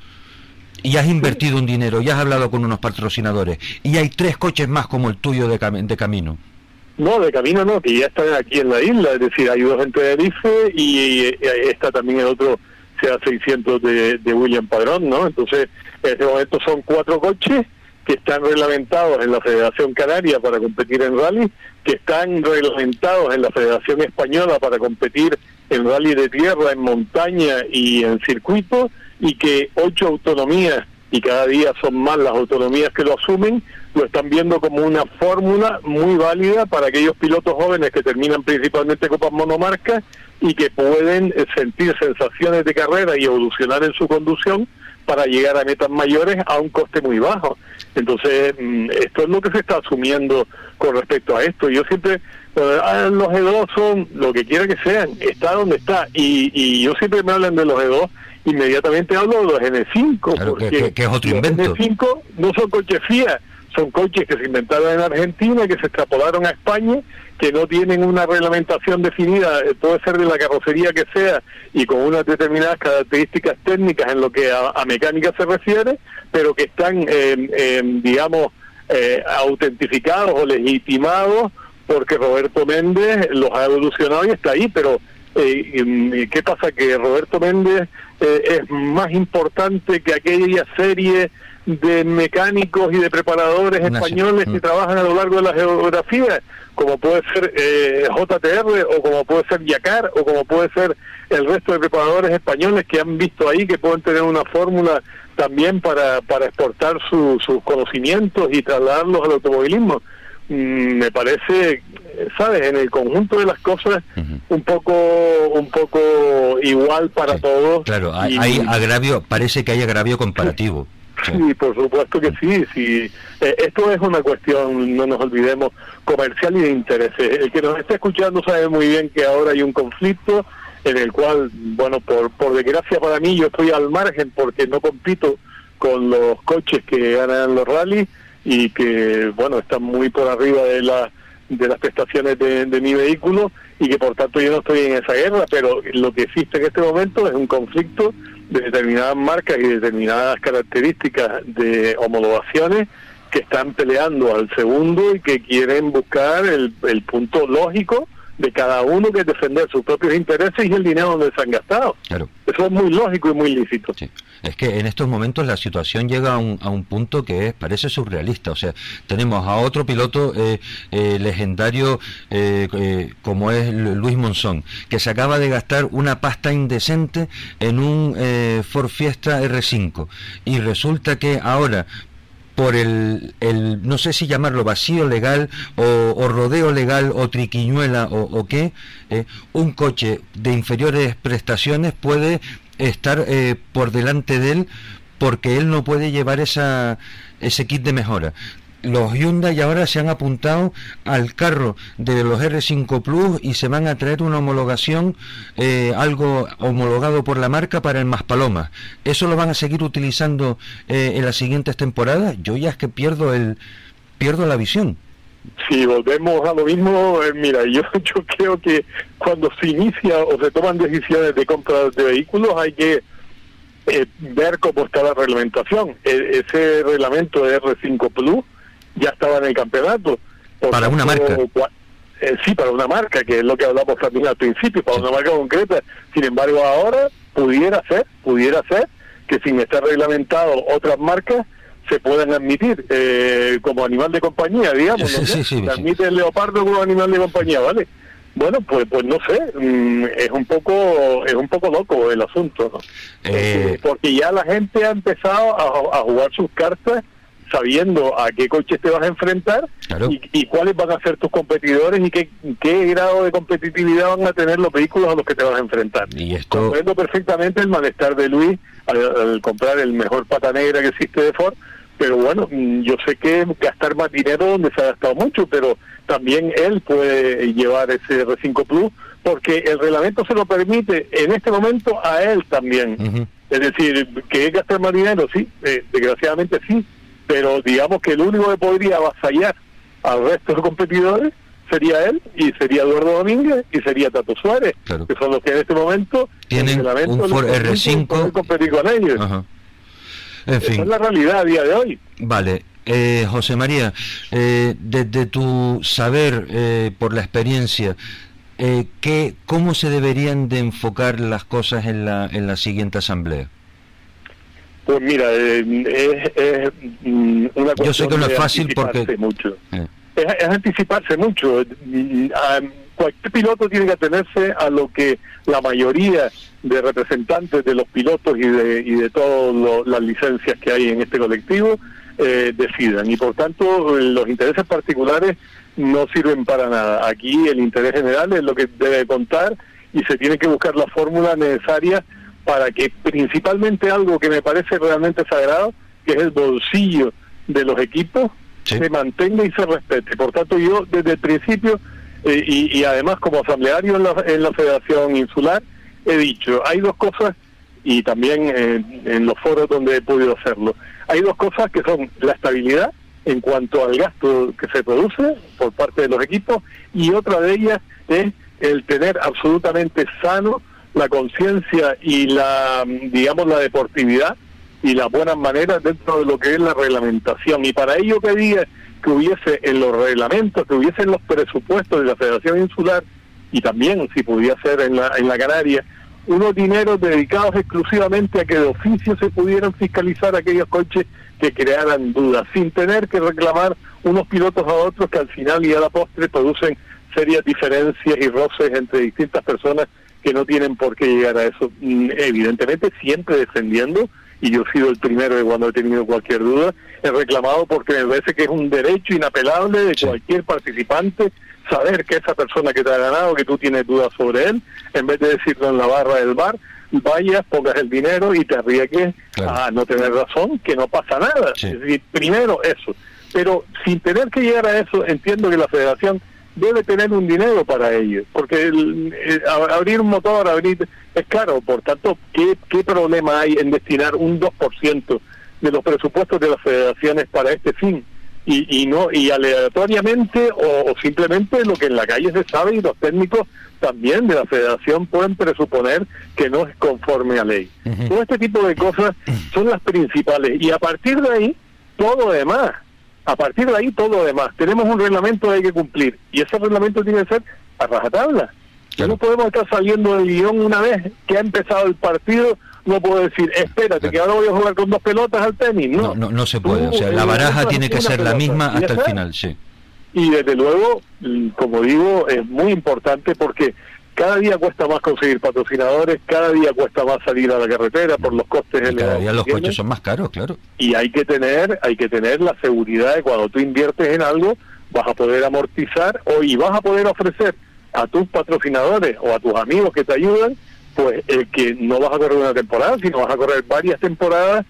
Y has invertido un dinero y has hablado con unos patrocinadores y hay tres coches más como el tuyo de, cam- de camino. No, de camino no, que ya están aquí en la isla, es decir, hay dos en Tenerife y, está también el otro CA600 de, de William Padrón, ¿no? Entonces, en este momento son cuatro coches que están reglamentados en la Federación Canaria para competir en rally, que están reglamentados en la Federación Española para competir en rally de tierra, en montaña y en circuito, y que ocho autonomías, y cada día son más las autonomías que lo asumen, lo están viendo como una fórmula muy válida para aquellos pilotos jóvenes que terminan principalmente copas monomarcas y que pueden sentir sensaciones de carrera y evolucionar en su conducción para llegar a metas mayores a un coste muy bajo. Entonces, mm, esto es lo que se está asumiendo con respecto a esto. Yo siempre, eh, ah, los E2 son lo que quiera que sean, está donde está. Y, y yo siempre me hablan de los E2, inmediatamente hablo de los N5, Claro, que- porque que- que es otro los invento. N5 no son coches FIA, son coches que se inventaron en Argentina, que se extrapolaron a España, que no tienen una reglamentación definida, eh, puede ser de la carrocería que sea y con unas determinadas características técnicas en lo que a, mecánica se refiere, pero que están, eh, eh, digamos, eh, autentificados o legitimados porque Roberto Méndez los ha evolucionado y está ahí, pero eh, ¿qué pasa? Que Roberto Méndez eh, es más importante que aquella serie de mecánicos y de preparadores Una- españoles mm. que trabajan a lo largo de la geografía, como puede ser eh, JTR o como puede ser Yacar o como puede ser el resto de preparadores españoles que han visto ahí que pueden tener una fórmula también para, para exportar su- sus conocimientos y trasladarlos al automovilismo. Mm, me parece, sabes, en el conjunto de las cosas un poco un poco igual para Sí, todos. claro hay, Y- hay agravio parece que hay agravio comparativo Sí. Por supuesto que sí. sí. Eh, esto es una cuestión, no nos olvidemos, comercial y de intereses. El que nos está escuchando sabe muy bien que ahora hay un conflicto en el cual, bueno, por, por desgracia para mí, yo estoy al margen porque no compito con los coches que ganan los rallies y que, bueno, están muy por arriba de la de las prestaciones de mi vehículo y que por tanto yo no estoy en esa guerra, pero lo que existe en este momento es un conflicto de determinadas marcas y determinadas características de homologaciones que están peleando al segundo y que quieren buscar el, el punto lógico de cada uno que es defender sus propios intereses y el dinero donde se han gastado. claro Eso es muy lógico y muy lícito. Es que en estos momentos la situación llega a un, a un punto que es, parece surrealista. O sea, tenemos a otro piloto eh, eh, legendario eh, como es Luis Monzón, que se acaba de gastar una pasta indecente en un Ford Fiesta R5. Y resulta que ahora por el, el, no sé si llamarlo vacío legal o, rodeo legal o triquiñuela o, qué, un coche de inferiores prestaciones puede estar eh, por delante de él porque él no puede llevar esa, ese kit de mejora. Los Hyundai ahora se han apuntado al carro de los R5 Plus y se van a traer una homologación, eh, algo homologado por la marca para el Maspalomas. ¿Eso lo van a seguir utilizando eh, en las siguientes temporadas? Yo ya es que pierdo, el, pierdo la visión. Si volvemos a lo mismo, eh, mira, yo, [LAUGHS] yo creo que cuando se inicia o se toman decisiones de compra de vehículos hay que eh, ver cómo está la reglamentación. E, ese reglamento de R5 Plus ya estaba en el campeonato. para una marca. Eh, sí, para una marca, que es lo que hablamos también al principio, para una marca concreta. Sin embargo, ahora pudiera ser, pudiera ser que sin estar reglamentado otras marcas se pueden admitir eh, como animal de compañía, digamos. se admite el leopardo como animal de compañía, ¿vale? Bueno, pues pues no sé, mm, es un poco es un poco loco el asunto, ¿no? Eh. Porque ya la gente ha empezado a, jugar sus cartas sabiendo a qué coches te vas a enfrentar y, cuáles van a ser tus competidores y qué, qué grado de competitividad van a tener los vehículos a los que te vas a enfrentar. Y esto... Comprendo perfectamente el malestar de Luis al comprar el mejor pata negra que existe de Ford, pero bueno, mm, yo sé que gastar más dinero donde se ha gastado mucho, pero también él puede llevar ese R5 Plus porque el reglamento se lo permite en este momento a él también. Es decir, que es gastar más dinero, sí, eh, desgraciadamente sí, pero digamos que el único que podría avasallar al resto de competidores sería él y sería Eduardo Domínguez y sería Tato Suárez, que son los que en este momento tienen un Ford R5 competir con ellos. Esa es la realidad a día de hoy. Vale. Eh, José María, eh, desde tu saber, eh, por la experiencia, eh, ¿qué, ¿cómo se deberían de enfocar las cosas en la, en la siguiente asamblea? Pues mira, es, mm, una Yo sé que no es fácil porque... Mucho. Es, es, anticiparse mucho. Cualquier piloto tiene que atenerse a lo que la mayoría de representantes de los pilotos y de, y de todas las licencias que hay en este colectivo eh, decidan. Y por tanto, los intereses particulares no sirven para nada. Aquí el interés general es lo que debe contar y se tiene que buscar la fórmula necesaria para que principalmente algo que me parece realmente sagrado, que es el bolsillo de los equipos, se mantenga y se respete. Por tanto, yo desde el principio, eh, y, y, además como asambleario en la, en la Federación Insular, he dicho, hay dos cosas, y también en los foros donde he podido hacerlo, hay dos cosas que son la estabilidad en cuanto al gasto que se produce por parte de los equipos, y otra de ellas es el tener absolutamente sano la conciencia y la, digamos, la deportividad y las buenas maneras dentro de lo que es la reglamentación. Y para ello pedía que hubiese en los reglamentos, que hubiese en los presupuestos de la Federación Insular y también, si pudiera ser en la, en la Canaria, unos dineros dedicados exclusivamente a que de oficio se pudieran fiscalizar aquellos coches que crearan dudas, sin tener que reclamar unos pilotos a otros que al final y a la postre producen serias diferencias y roces entre distintas personas que no tienen por qué llegar a eso. Mm, evidentemente siempre defendiendo, y yo he sido el primero de cuando he tenido cualquier duda, he reclamado porque me parece que es un derecho inapelable de cualquier participante saber que esa persona que te ha ganado, que tú tienes dudas sobre él, en vez de decirlo en la barra del bar, vayas, pongas el dinero y te arriesgues a no tener razón, que no pasa nada. Es decir, primero eso. Pero sin tener que llegar a eso, entiendo que la federación debe tener un dinero para ello, porque el, abrir un motor, abrir es caro, por tanto, ¿qué, ¿qué problema hay en destinar un 2% de los presupuestos de las federaciones para este fin? y, y no y aleatoriamente o, simplemente lo que en la calle se sabe y los técnicos también de la federación pueden presuponer que no es conforme a ley. Todo este tipo de cosas son las principales y a partir de ahí todo lo demás. A partir de ahí todo lo demás. Tenemos un reglamento que hay que cumplir y ese reglamento tiene que ser a rajatabla. No podemos estar saliendo del guion una vez que ha empezado el partido, no puedo decir, espérate, que ahora voy a jugar con dos pelotas al tenis. No, no, no, se puede. o sea, la baraja tiene que ser la misma hasta el final, sí. Y desde luego, mm, como digo, es muy importante porque cada día cuesta más conseguir patrocinadores, cada día cuesta más salir a la carretera por los costes y Cada día los coches son más caros, claro. Y hay que tener, hay que tener la seguridad de cuando tú inviertes en algo, vas a poder amortizar o y vas a poder ofrecer a tus patrocinadores o a tus amigos que te ayudan, pues el que no vas a correr una temporada, sino vas a correr varias temporadas.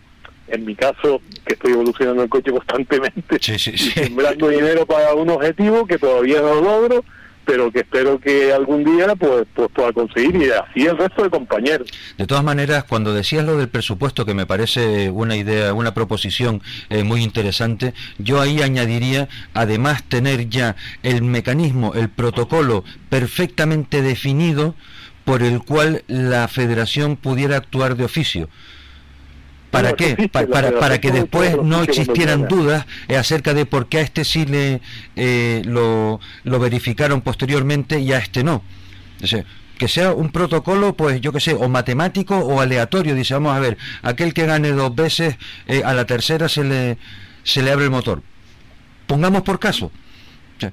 En mi caso, que estoy evolucionando el coche constantemente, sembrando dinero para un objetivo que todavía no logro, pero que espero que algún día pues, pues pueda conseguir y así el resto de compañeros. De todas maneras, cuando decías lo del presupuesto, que me parece una idea, una proposición eh, muy interesante, yo ahí añadiría, además, tener ya el mecanismo, el protocolo perfectamente definido por el cual la federación pudiera actuar de oficio. ¿Para qué? para, para, que después no existieran dudas eh, acerca de por qué a este sí le, eh, lo, lo, verificaron posteriormente y a este no. que sea un protocolo, pues yo que sé, o matemático o aleatorio. Dice, vamos a ver, aquel que gane dos veces, eh, a la tercera se le, se le abre el motor. Pongamos por caso.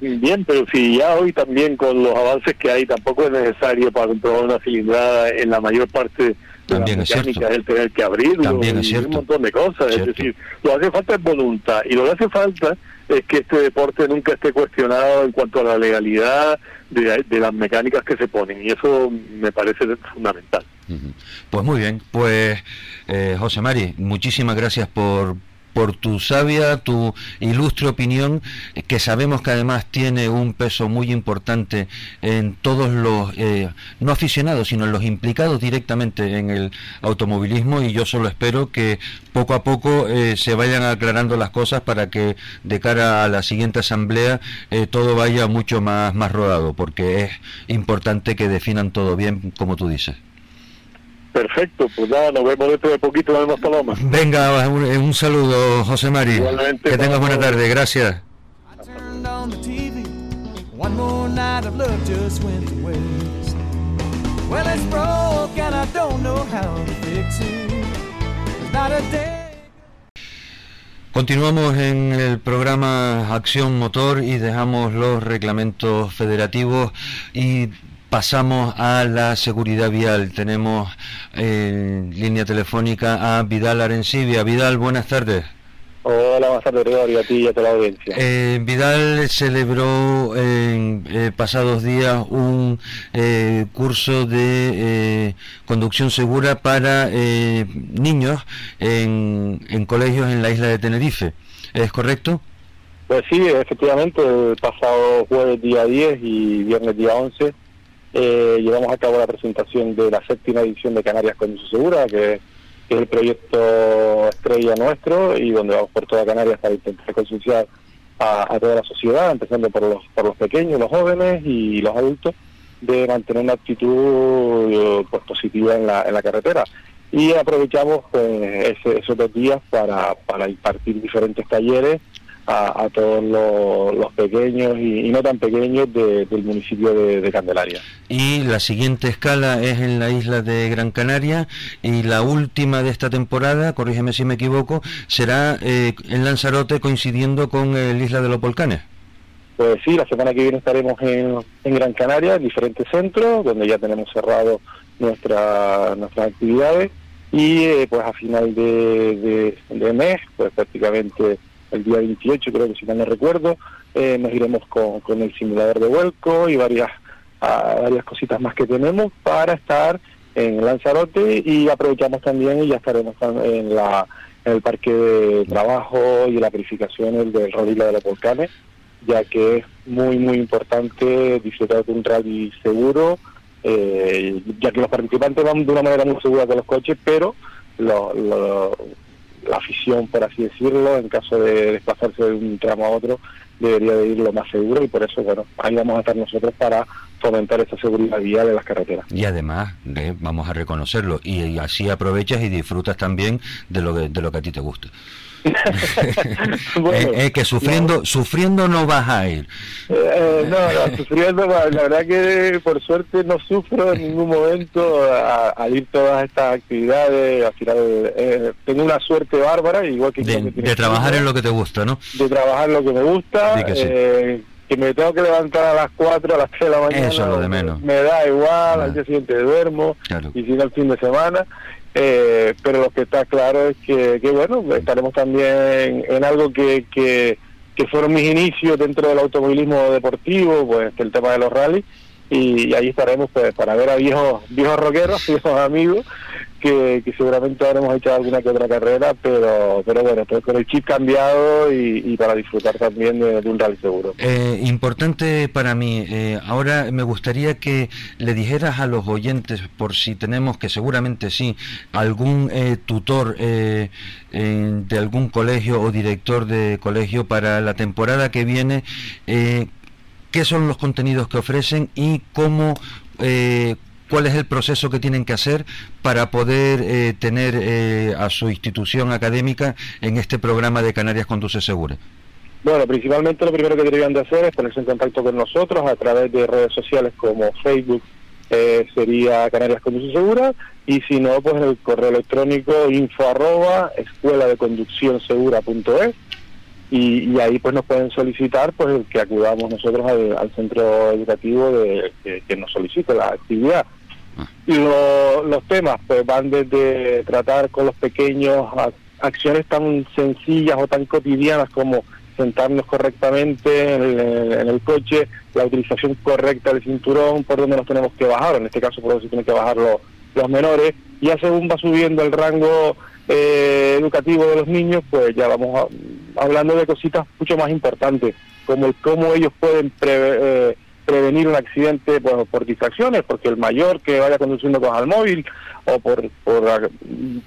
Bien, pero si ya hoy también con los avances que hay, tampoco es necesario para comprobar una cilindrada en la mayor parte también es cierto. el tener que abrirlo También es un montón de cosas. Es decir, lo que hace falta es voluntad y lo que hace falta es que este deporte nunca esté cuestionado en cuanto a la legalidad de, las mecánicas que se ponen y eso me parece fundamental. Pues muy bien, pues eh, José Mari, muchísimas gracias por, por tu sabia, tu ilustre opinión, que sabemos que además tiene un peso muy importante en todos los, eh, no aficionados, sino en los implicados directamente en el automovilismo y yo solo espero que poco a poco eh, se vayan aclarando las cosas para que de cara a la siguiente asamblea eh, todo vaya mucho más, más rodado, porque es importante que definan todo bien, como tú dices. Perfecto, pues nada, nos vemos dentro de poquito, nos vemos Paloma. Venga, un, un saludo, José Mari. Igualmente, que tengas buena tarde, gracias. Continuamos en el programa Acción Motor y dejamos los reglamentos federativos y Pasamos a la seguridad vial. Tenemos en línea telefónica a Vidal Arencibia. Vidal, buenas tardes. Hola, buenas tardes, Gregorio, a ti y a toda la audiencia. Eh, Vidal celebró en eh, pasados días un eh, curso de conducción segura para niños en, en colegios en la isla de Tenerife. ¿Es correcto? Pues sí, efectivamente, el pasado jueves día 10 y viernes día 11 eh, llevamos a cabo la presentación de la séptima edición de Canarias con Uso Segura, que, es el proyecto estrella nuestro y donde vamos por toda Canarias para intentar concienciar a, toda la sociedad, empezando por los, por los pequeños, los jóvenes y los adultos, de mantener una actitud pues, positiva en la, en la carretera. Y aprovechamos pues, esos dos días para, para impartir diferentes talleres a, todos los, pequeños y, no tan pequeños del municipio de, Candelaria. Y la siguiente escala es en la isla de Gran Canaria y la última de esta temporada, corrígeme si me equivoco, será eh, en Lanzarote coincidiendo con el Isla de los Volcanes. Pues sí, la semana que viene estaremos en, Gran Canaria, en diferentes centros, donde ya tenemos cerrado nuestra, nuestras actividades y eh, pues a final de, de mes, pues prácticamente el día 28, creo que si mal no recuerdo, eh, nos iremos con, con, el simulador de vuelco y varias, ah, varias cositas más que tenemos para estar en Lanzarote y aprovechamos también y ya estaremos en, la, en el parque de trabajo y la purificación del rodillo de los volcanes, ya que es muy, muy importante disfrutar de un rally seguro, eh, ya que los participantes van de una manera muy segura con los coches, pero lo, lo, la afición, por así decirlo, en caso de desplazarse de un tramo a otro, debería de ir lo más seguro y por eso, bueno, ahí vamos a estar nosotros para fomentar esa seguridad vía de las carreteras. Y además, eh, vamos a reconocerlo, y, así aprovechas y disfrutas también de lo que, de lo que a ti te gusta. [LAUGHS] es, que sufriendo no. sufriendo no vas a ir. Eh, no, no, sufriendo, la verdad que por suerte no sufro en ningún momento al ir todas estas actividades. Al final eh, tengo una suerte bárbara, igual que... De, trabajar en lo que te gusta, ¿no? De trabajar lo que me gusta. que, que me tengo que levantar a las 4, a las 3 de la mañana. Eso es lo de menos. Me da igual, al día siguiente duermo, y si no el fin de semana. Eh, pero lo que está claro es que, que bueno, estaremos también en algo que, que, que, fueron mis inicios dentro del automovilismo deportivo, pues el tema de los rallies, y, ahí estaremos pues para ver a viejos viejos rockeros, [LAUGHS] viejos amigos, que, seguramente habremos hecho alguna que otra carrera, pero pero bueno, pues con el chip cambiado y, para disfrutar también de, un rally seguro. Eh, importante para mí, eh, ahora me gustaría que le dijeras a los oyentes, por si tenemos, que seguramente sí, algún eh, tutor de algún colegio o director de colegio para la temporada que viene, qué son los contenidos que ofrecen y cómo cuál es el proceso que tienen que hacer para poder eh, tener eh, a su institución académica en este programa de Canarias Conduce Segura. Bueno, principalmente lo primero que deberían de hacer es ponerse en contacto con nosotros a través de redes sociales como Facebook, sería Canarias Conduce Segura, y si no, pues el correo electrónico info arroba escuela de conducción segura.es y, ahí pues nos pueden solicitar pues que acudamos nosotros al, centro educativo de, que, nos solicite la actividad. Y los temas pues van desde tratar con los pequeños acciones tan sencillas o tan cotidianas como sentarnos correctamente en el, coche, la utilización correcta del cinturón, por donde nos tenemos que bajar, en este caso por donde se tienen que bajar los, los menores, ya según va subiendo el rango eh, educativo de los niños, pues ya vamos hablando de cositas mucho más importantes, como el cómo ellos pueden eh, prevenir un accidente por, por, distracciones, porque el mayor que vaya conduciendo con el móvil o por, por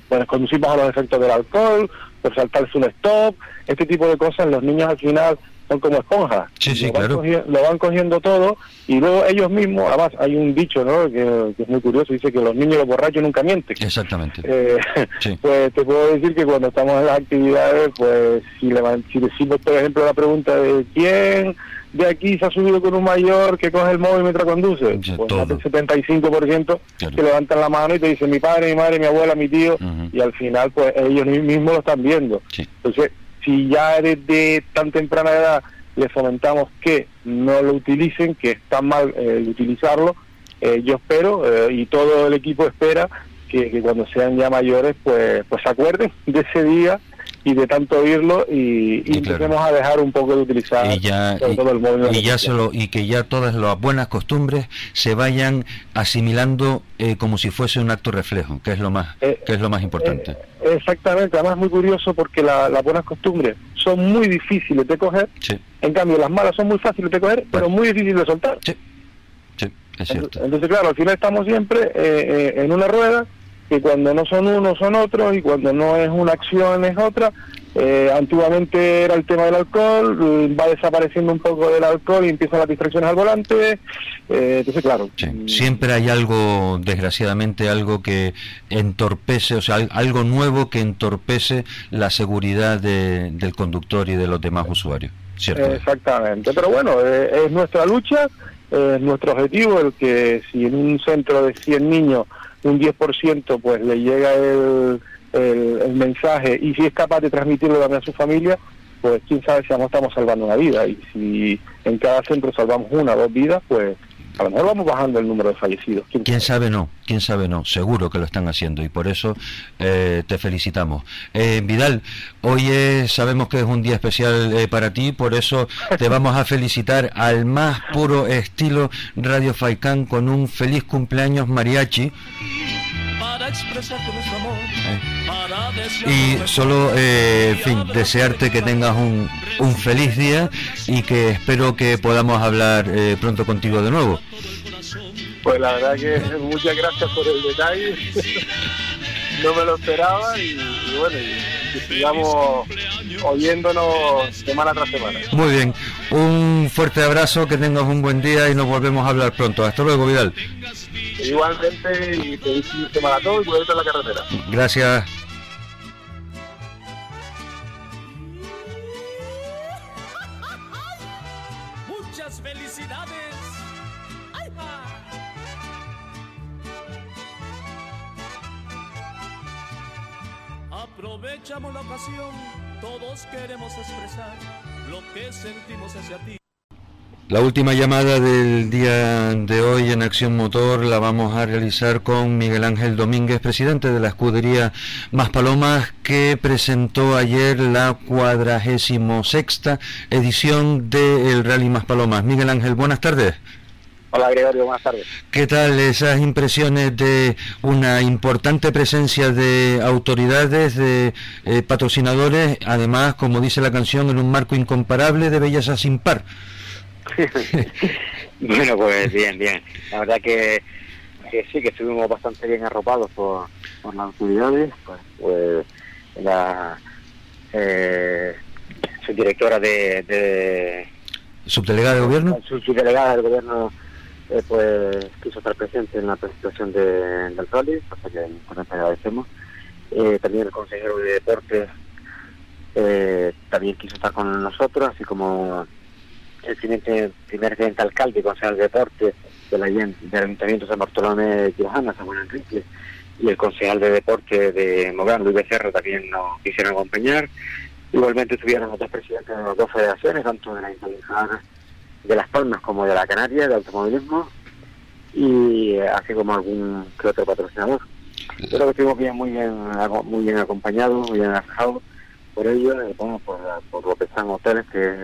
pues, conducir bajo los efectos del alcohol, por saltarse un stop, este tipo de cosas, los niños al final son como esponjas. Sí, sí, lo, claro. van cogiendo, lo van cogiendo todo y luego ellos mismos, además hay un dicho ¿no? que, es muy curioso, dice que los niños los borrachos nunca mienten. Exactamente. Eh, [LAUGHS] Pues te puedo decir que cuando estamos en las actividades, pues si, le, si decimos, por ejemplo, la pregunta de quién de aquí se ha subido con un mayor que coge el móvil mientras conduce, pues del 75% que levantan la mano y te dicen mi padre, mi madre, mi abuela, mi tío, y al final pues ellos mismos lo están viendo. Entonces, si ya desde tan temprana edad les fomentamos que no lo utilicen, que está mal eh, utilizarlo, eh, yo espero eh, y todo el equipo espera que, cuando sean ya mayores pues pues se acuerden de ese día y de tanto oírlo y, y, empecemos a dejar un poco de utilizar y ya, todo el móvil y, ya solo, y que ya todas las buenas costumbres se vayan asimilando eh, como si fuese un acto reflejo que es lo más eh, que es lo más importante. eh, exactamente además muy curioso porque las buenas costumbres son muy difíciles de coger en cambio las malas son muy fáciles de coger pero muy difíciles de soltar. Sí. es cierto. entonces claro al final estamos siempre en una rueda que cuando no son unos son otros y cuando no es una acción es otra. Eh, antiguamente era el tema del alcohol, va desapareciendo un poco del alcohol y empiezan las distracciones al volante. Eh, entonces, claro. Siempre hay algo, desgraciadamente, algo que entorpece, o sea, algo nuevo que entorpece la seguridad del conductor y de los demás usuarios. ¿cierto? Exactamente. Pero bueno, eh, es nuestra lucha, es nuestro objetivo, el que si en un centro de 100 niños un 10% pues le llega el, el, mensaje y si es capaz de transmitirlo también a su familia, pues quién sabe si no estamos salvando una vida y si en cada centro salvamos una o dos vidas, pues a lo mejor vamos bajando el número de fallecidos. ¿Quién, sabe no? ¿Quién sabe no? Seguro que lo están haciendo y por eso eh, te felicitamos. Eh, Vidal, hoy sabemos que es un día especial eh, para ti, por eso te [LAUGHS] vamos a felicitar al más puro estilo Radio Faicán con un feliz cumpleaños mariachi. Y solo, en fin, desearte que tengas un, un feliz día y que espero que podamos hablar pronto contigo de nuevo. Pues la verdad que muchas gracias por el detalle. [LAUGHS] no me lo esperaba y, bueno, y, sigamos oyéndonos semana tras semana. Muy bien, un fuerte abrazo, que tengas un buen día y nos volvemos a hablar pronto. Hasta luego, Vidal. Igualmente, y te semana a todos y cuídate en la carretera. Gracias. aprovechamos la ocasión, todos queremos expresar lo que sentimos hacia ti. La última llamada del día de hoy en Acción Motor la vamos a realizar con Miguel Ángel Domínguez, presidente de la escudería Más Palomas, que presentó ayer la cuadragésimo sexta edición del Rally Más Palomas. Miguel Ángel, buenas tardes. Hola Gregorio, buenas tardes. ¿Qué tal esas impresiones de una importante presencia de autoridades, de eh, patrocinadores, además, como dice la canción, en un marco incomparable de belleza sin par? [LAUGHS] bueno, pues bien, bien. La verdad que, sí, que estuvimos bastante bien arropados por, por las autoridades, pues, pues la eh, subdirectora de, de subdelegada de gobierno subdelegada del gobierno eh, pues quiso estar presente en la presentación de, del rally, cosa que con agradecemos. Eh, también el consejero de deportes eh, también quiso estar con nosotros, así como el primer, primer alcalde y consejero de deportes del, Ayuntamiento de San Bartolomé de Tirajana, Samuel Enrique, y el concejal de deporte de Mogán, Luis Becerra, también nos quisieron acompañar. Igualmente estuvieron los dos presidentes de las dos federaciones, tanto de la Ayuntamiento de Las Palmas como de la Canaria de automovilismo y eh, así como algún otro patrocinador. Creo que estuvimos bien, muy bien, muy bien acompañados, muy bien asajados por ello, eh, por, por López San Hoteles, que,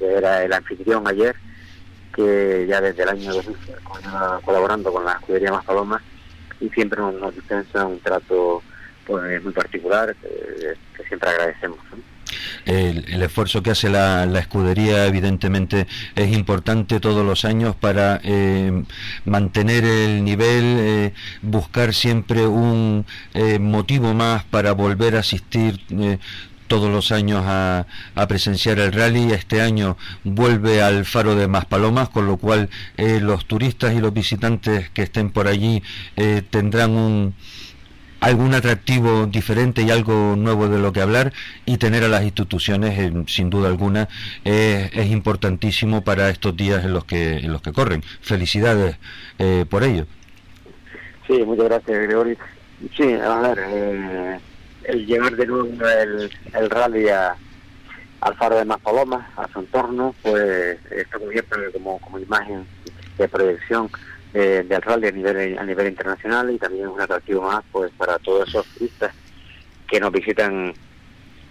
era el anfitrión ayer, que ya desde el año 2000 colaborando con la escudería Más Palomas y siempre nos, dispensa un trato pues, muy particular que siempre agradecemos el, esfuerzo que hace la, escudería evidentemente es importante todos los años para eh, mantener el nivel, eh, buscar siempre un eh, motivo más para volver a asistir todos los años a, presenciar el rally. Este año vuelve al Faro de Maspalomas, con lo cual los turistas y los visitantes que estén por allí tendrán un, algún atractivo diferente y algo nuevo de lo que hablar y tener a las instituciones eh, sin duda alguna es importantísimo para estos días en los que en los que corren. Felicidades eh, por ello. Sí muchas gracias Gregorio. Sí a ver eh, el llevar de nuevo el, el rally a, al faro de Maspalomas a su entorno pues está cubierto como como imagen de proyección eh, del rally a nivel, a nivel internacional y también es un atractivo más pues para todos esos turistas que nos visitan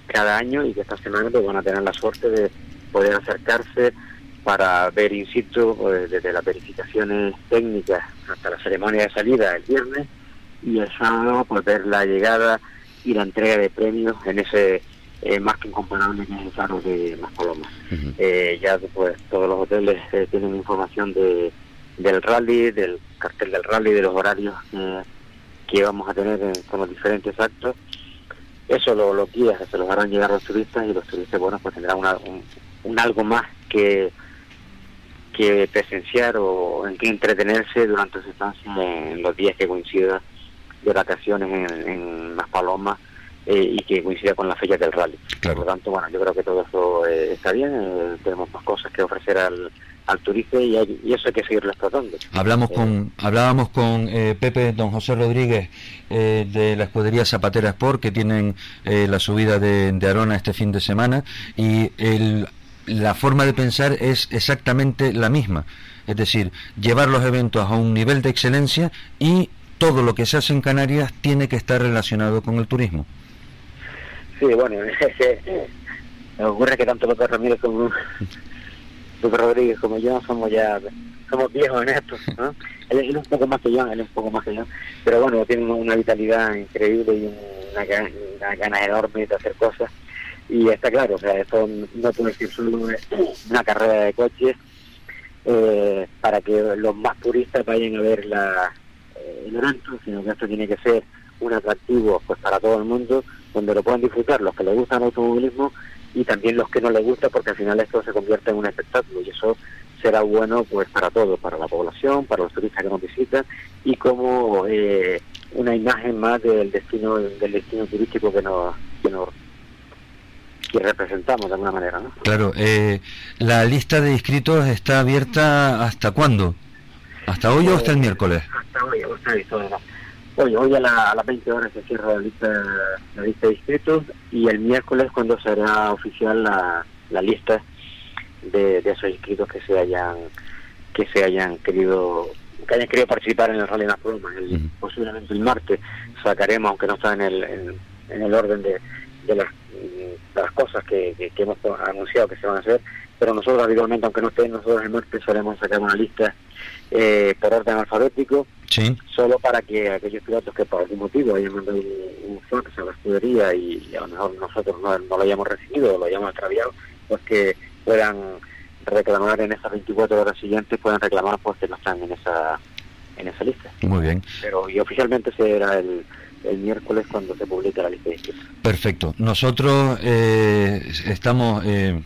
cada año y que esta semana pues, van a tener la suerte de poder acercarse para ver in pues, desde las verificaciones técnicas hasta la ceremonia de salida el viernes y el sábado pues ver la llegada y la entrega de premios en ese eh, más que incomparable que es el faro de Las Palomas. eh, ya pues todos los hoteles eh, tienen información de del rally, del cartel del rally, de los horarios que vamos a tener con los diferentes actos. Eso lo, los guías se los harán llegar a los turistas y los turistas, bueno, pues tendrán un, algo más que que presenciar o en que entretenerse durante su estancia en los días que coincida de vacaciones en, en Las Palomas eh, y que coincida con la fecha del rally. Por lo tanto, bueno, yo creo que todo eso eh, está bien, eh, tenemos más cosas que ofrecer al, al turista y, eso hay que seguirlo explotando. Hablamos con, hablábamos con eh, Pepe, don José Rodríguez eh, de la escudería Zapatera Sport que tienen eh, la subida de, Arona este fin de semana y el, la forma de pensar es exactamente la misma. Es decir, llevar los eventos a un nivel de excelencia y todo lo que se hace en Canarias tiene que estar relacionado con el turismo. Sí, bueno, [LAUGHS] me ocurre que tanto López Ramírez como Lucas Rodríguez como yo somos ya somos viejos en esto, ¿no? [LAUGHS] él, es un poco más que yo, él es un poco más que yo, pero bueno, tiene una vitalidad increíble y una, una ganas enorme de hacer cosas y está claro, o sea, esto no puede ser solo una carrera de coches eh, para que los más turistas vayan a ver la, el evento, sino que esto tiene que ser un atractivo pues para todo el mundo, donde lo puedan disfrutar los que les gusta el automovilismo y también los que no les gusta, porque al final esto se convierte en un espectáculo y eso será bueno pues para todos, para la población, para los turistas que nos visitan y como eh, una imagen más del destino del destino turístico que nos que nos que representamos de alguna manera, ¿no? Claro, eh, la lista de inscritos está abierta hasta cuándo? ¿Hasta hoy o hasta el miércoles? Hasta hoy, hasta hoy. Hoy, hoy a, la- a las 20 horas se cierra la lista, la lista de inscritos y el miércoles cuando será oficial la, la lista de, de esos inscritos que se hayan que se hayan querido que hayan querido participar en el Rally de las Palomas. El-. Posiblemente el martes sacaremos, aunque no está en el, en, en el orden de, de las, de las cosas que, que- que hemos anunciado que se van a hacer, pero nosotros habitualmente, aunque no esté, nosotros el martes solemos sacar una lista eh, por orden alfabético, Sí. solo para que aquellos pilotos que por algún motivo hayan mandado un, un fax a la escudería y a lo mejor nosotros no, no lo hayamos recibido o lo hayamos extraviado, pues que puedan reclamar en esas 24 horas siguientes, puedan reclamar pues que no están en esa en esa lista. Muy bien. Pero y oficialmente será el, el miércoles cuando se publique la lista de inscritos. Perfecto. Nosotros eh, estamos, eh,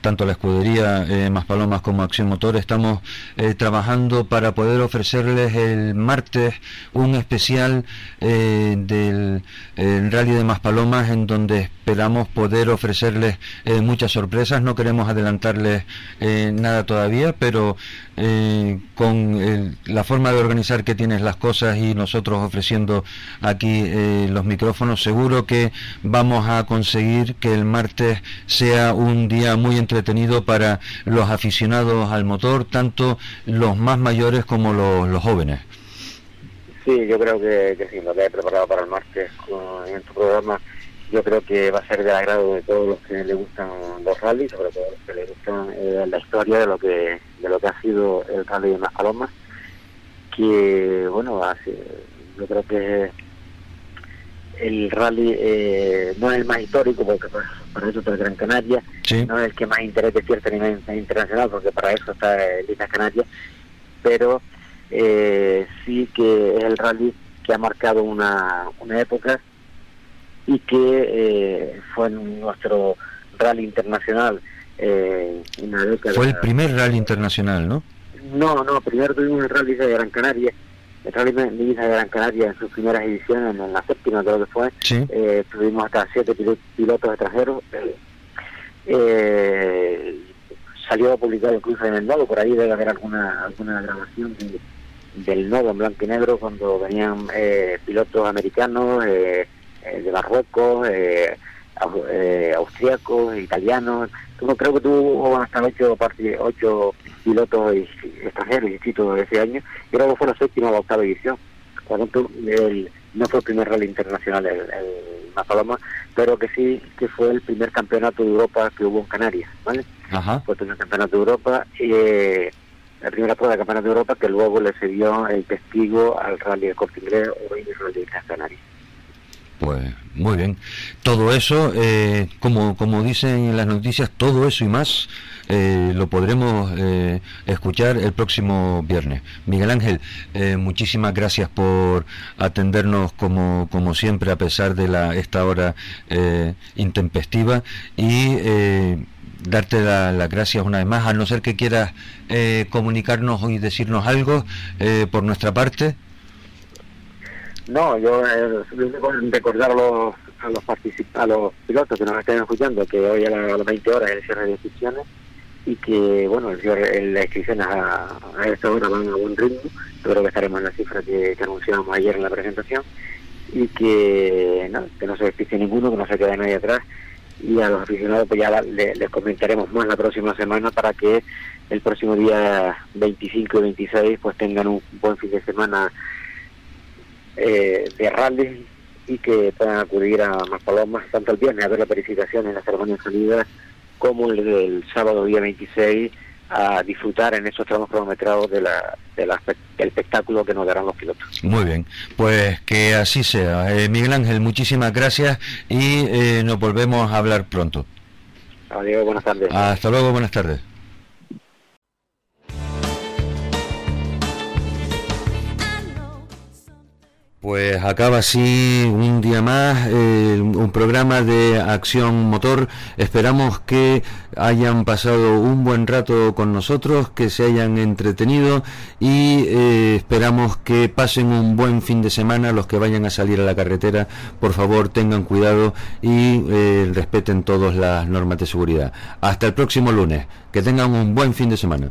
tanto la escudería eh, Más Palomas como Acción Motor, estamos eh, trabajando para poder ofrecerles el martes un especial eh, del el Rally de Más Palomas en donde esperamos poder ofrecerles eh, muchas sorpresas. No queremos adelantarles nada todavía, pero con la forma de organizar que tienes las cosas y nosotros ofreciendo aquí los micrófonos, seguro que vamos a conseguir que el martes sea un día muy entretenido para los aficionados al motor, tanto los más mayores como los, los jóvenes. Sí, yo creo que, que sí, lo que he preparado para el martes en tu programa, yo creo que va a ser del agrado de todos los que les gustan los rallies, sobre todo los que les gustan eh, la historia de lo que de lo que ha sido el rally de Las Palomas, que bueno, hace, yo creo que el rally eh, no es el más histórico porque para, para eso está el Gran Canaria, Sí, no es el que más interés despierta a nivel internacional, porque para eso está el Islas Canarias, pero eh, sí que es el rally que ha marcado una, una época y que eh, fue nuestro rally internacional eh, una década. fue el primer rally internacional, ¿no? No, no, primero tuvimos el rally de Gran Canaria, el rally de Gran Canaria en sus primeras ediciones, en la séptima creo que fue, Sí, eh, tuvimos hasta siete pilo- pilotos extranjeros. eh, eh, salió publicado incluso en el nodo, por ahí debe haber alguna alguna grabación de- del nodo en blanco y negro cuando venían eh, pilotos americanos, eh, eh, de Marruecos, eh, au- eh, austriacos, italianos. Creo que tuvo hasta ocho, ocho pilotos y- extranjeros inscritos ese año, y luego fue la séptima o la octava edición. Por lo tanto, el- no fue el primer rally internacional el, el Mazaloma, pero que sí que fue el primer campeonato de Europa que hubo en Canarias, ¿vale? ajá. Fue el primer campeonato de Europa, y, eh, la primera prueba de campeonato de Europa que luego le cedió el testigo al rally de Corte Inglés o el rally de Gran Canaria. Pues muy bien. Todo eso, eh, como, como dicen en las noticias, todo eso y más eh, lo podremos eh, escuchar el próximo viernes. Miguel Ángel, eh, muchísimas gracias por atendernos como, como siempre a pesar de la, esta hora eh, intempestiva y eh, darte la- las gracias una vez más, a no ser que quieras eh, comunicarnos y decirnos algo por nuestra parte. No, yo recordar a los, a los, a los pilotos que nos estén escuchando que hoy a, la- a las 20 horas el cierre de inscripciones y que, bueno, las inscripciones a, a esta hora van a buen ritmo. Yo creo que estaremos en la cifra que, que anunciamos ayer en la presentación y que no, que no se despiste ninguno, que no se quede nadie atrás y a los aficionados pues ya la- le- les comentaremos más la próxima semana para que el próximo día 25 y 26 pues tengan un buen fin de semana eh, de rally y que puedan acudir a Maspalomas tanto el viernes a ver la verificación en la ceremonia de salida como el, el sábado día 26 a disfrutar en esos tramos cronometrados de la, de la espe- del espectáculo que nos darán los pilotos. Muy bien, pues que así sea. Eh, Miguel Ángel, muchísimas gracias y eh, nos volvemos a hablar pronto. Adiós, buenas tardes. Hasta luego, buenas tardes. Pues acaba así un día más eh, un programa de acción motor. Esperamos que hayan pasado un buen rato con nosotros, que se hayan entretenido y eh, esperamos que pasen un buen fin de semana. Los que vayan a salir a la carretera, por favor tengan cuidado y eh, respeten todas las normas de seguridad. Hasta el próximo lunes. Que tengan un buen fin de semana.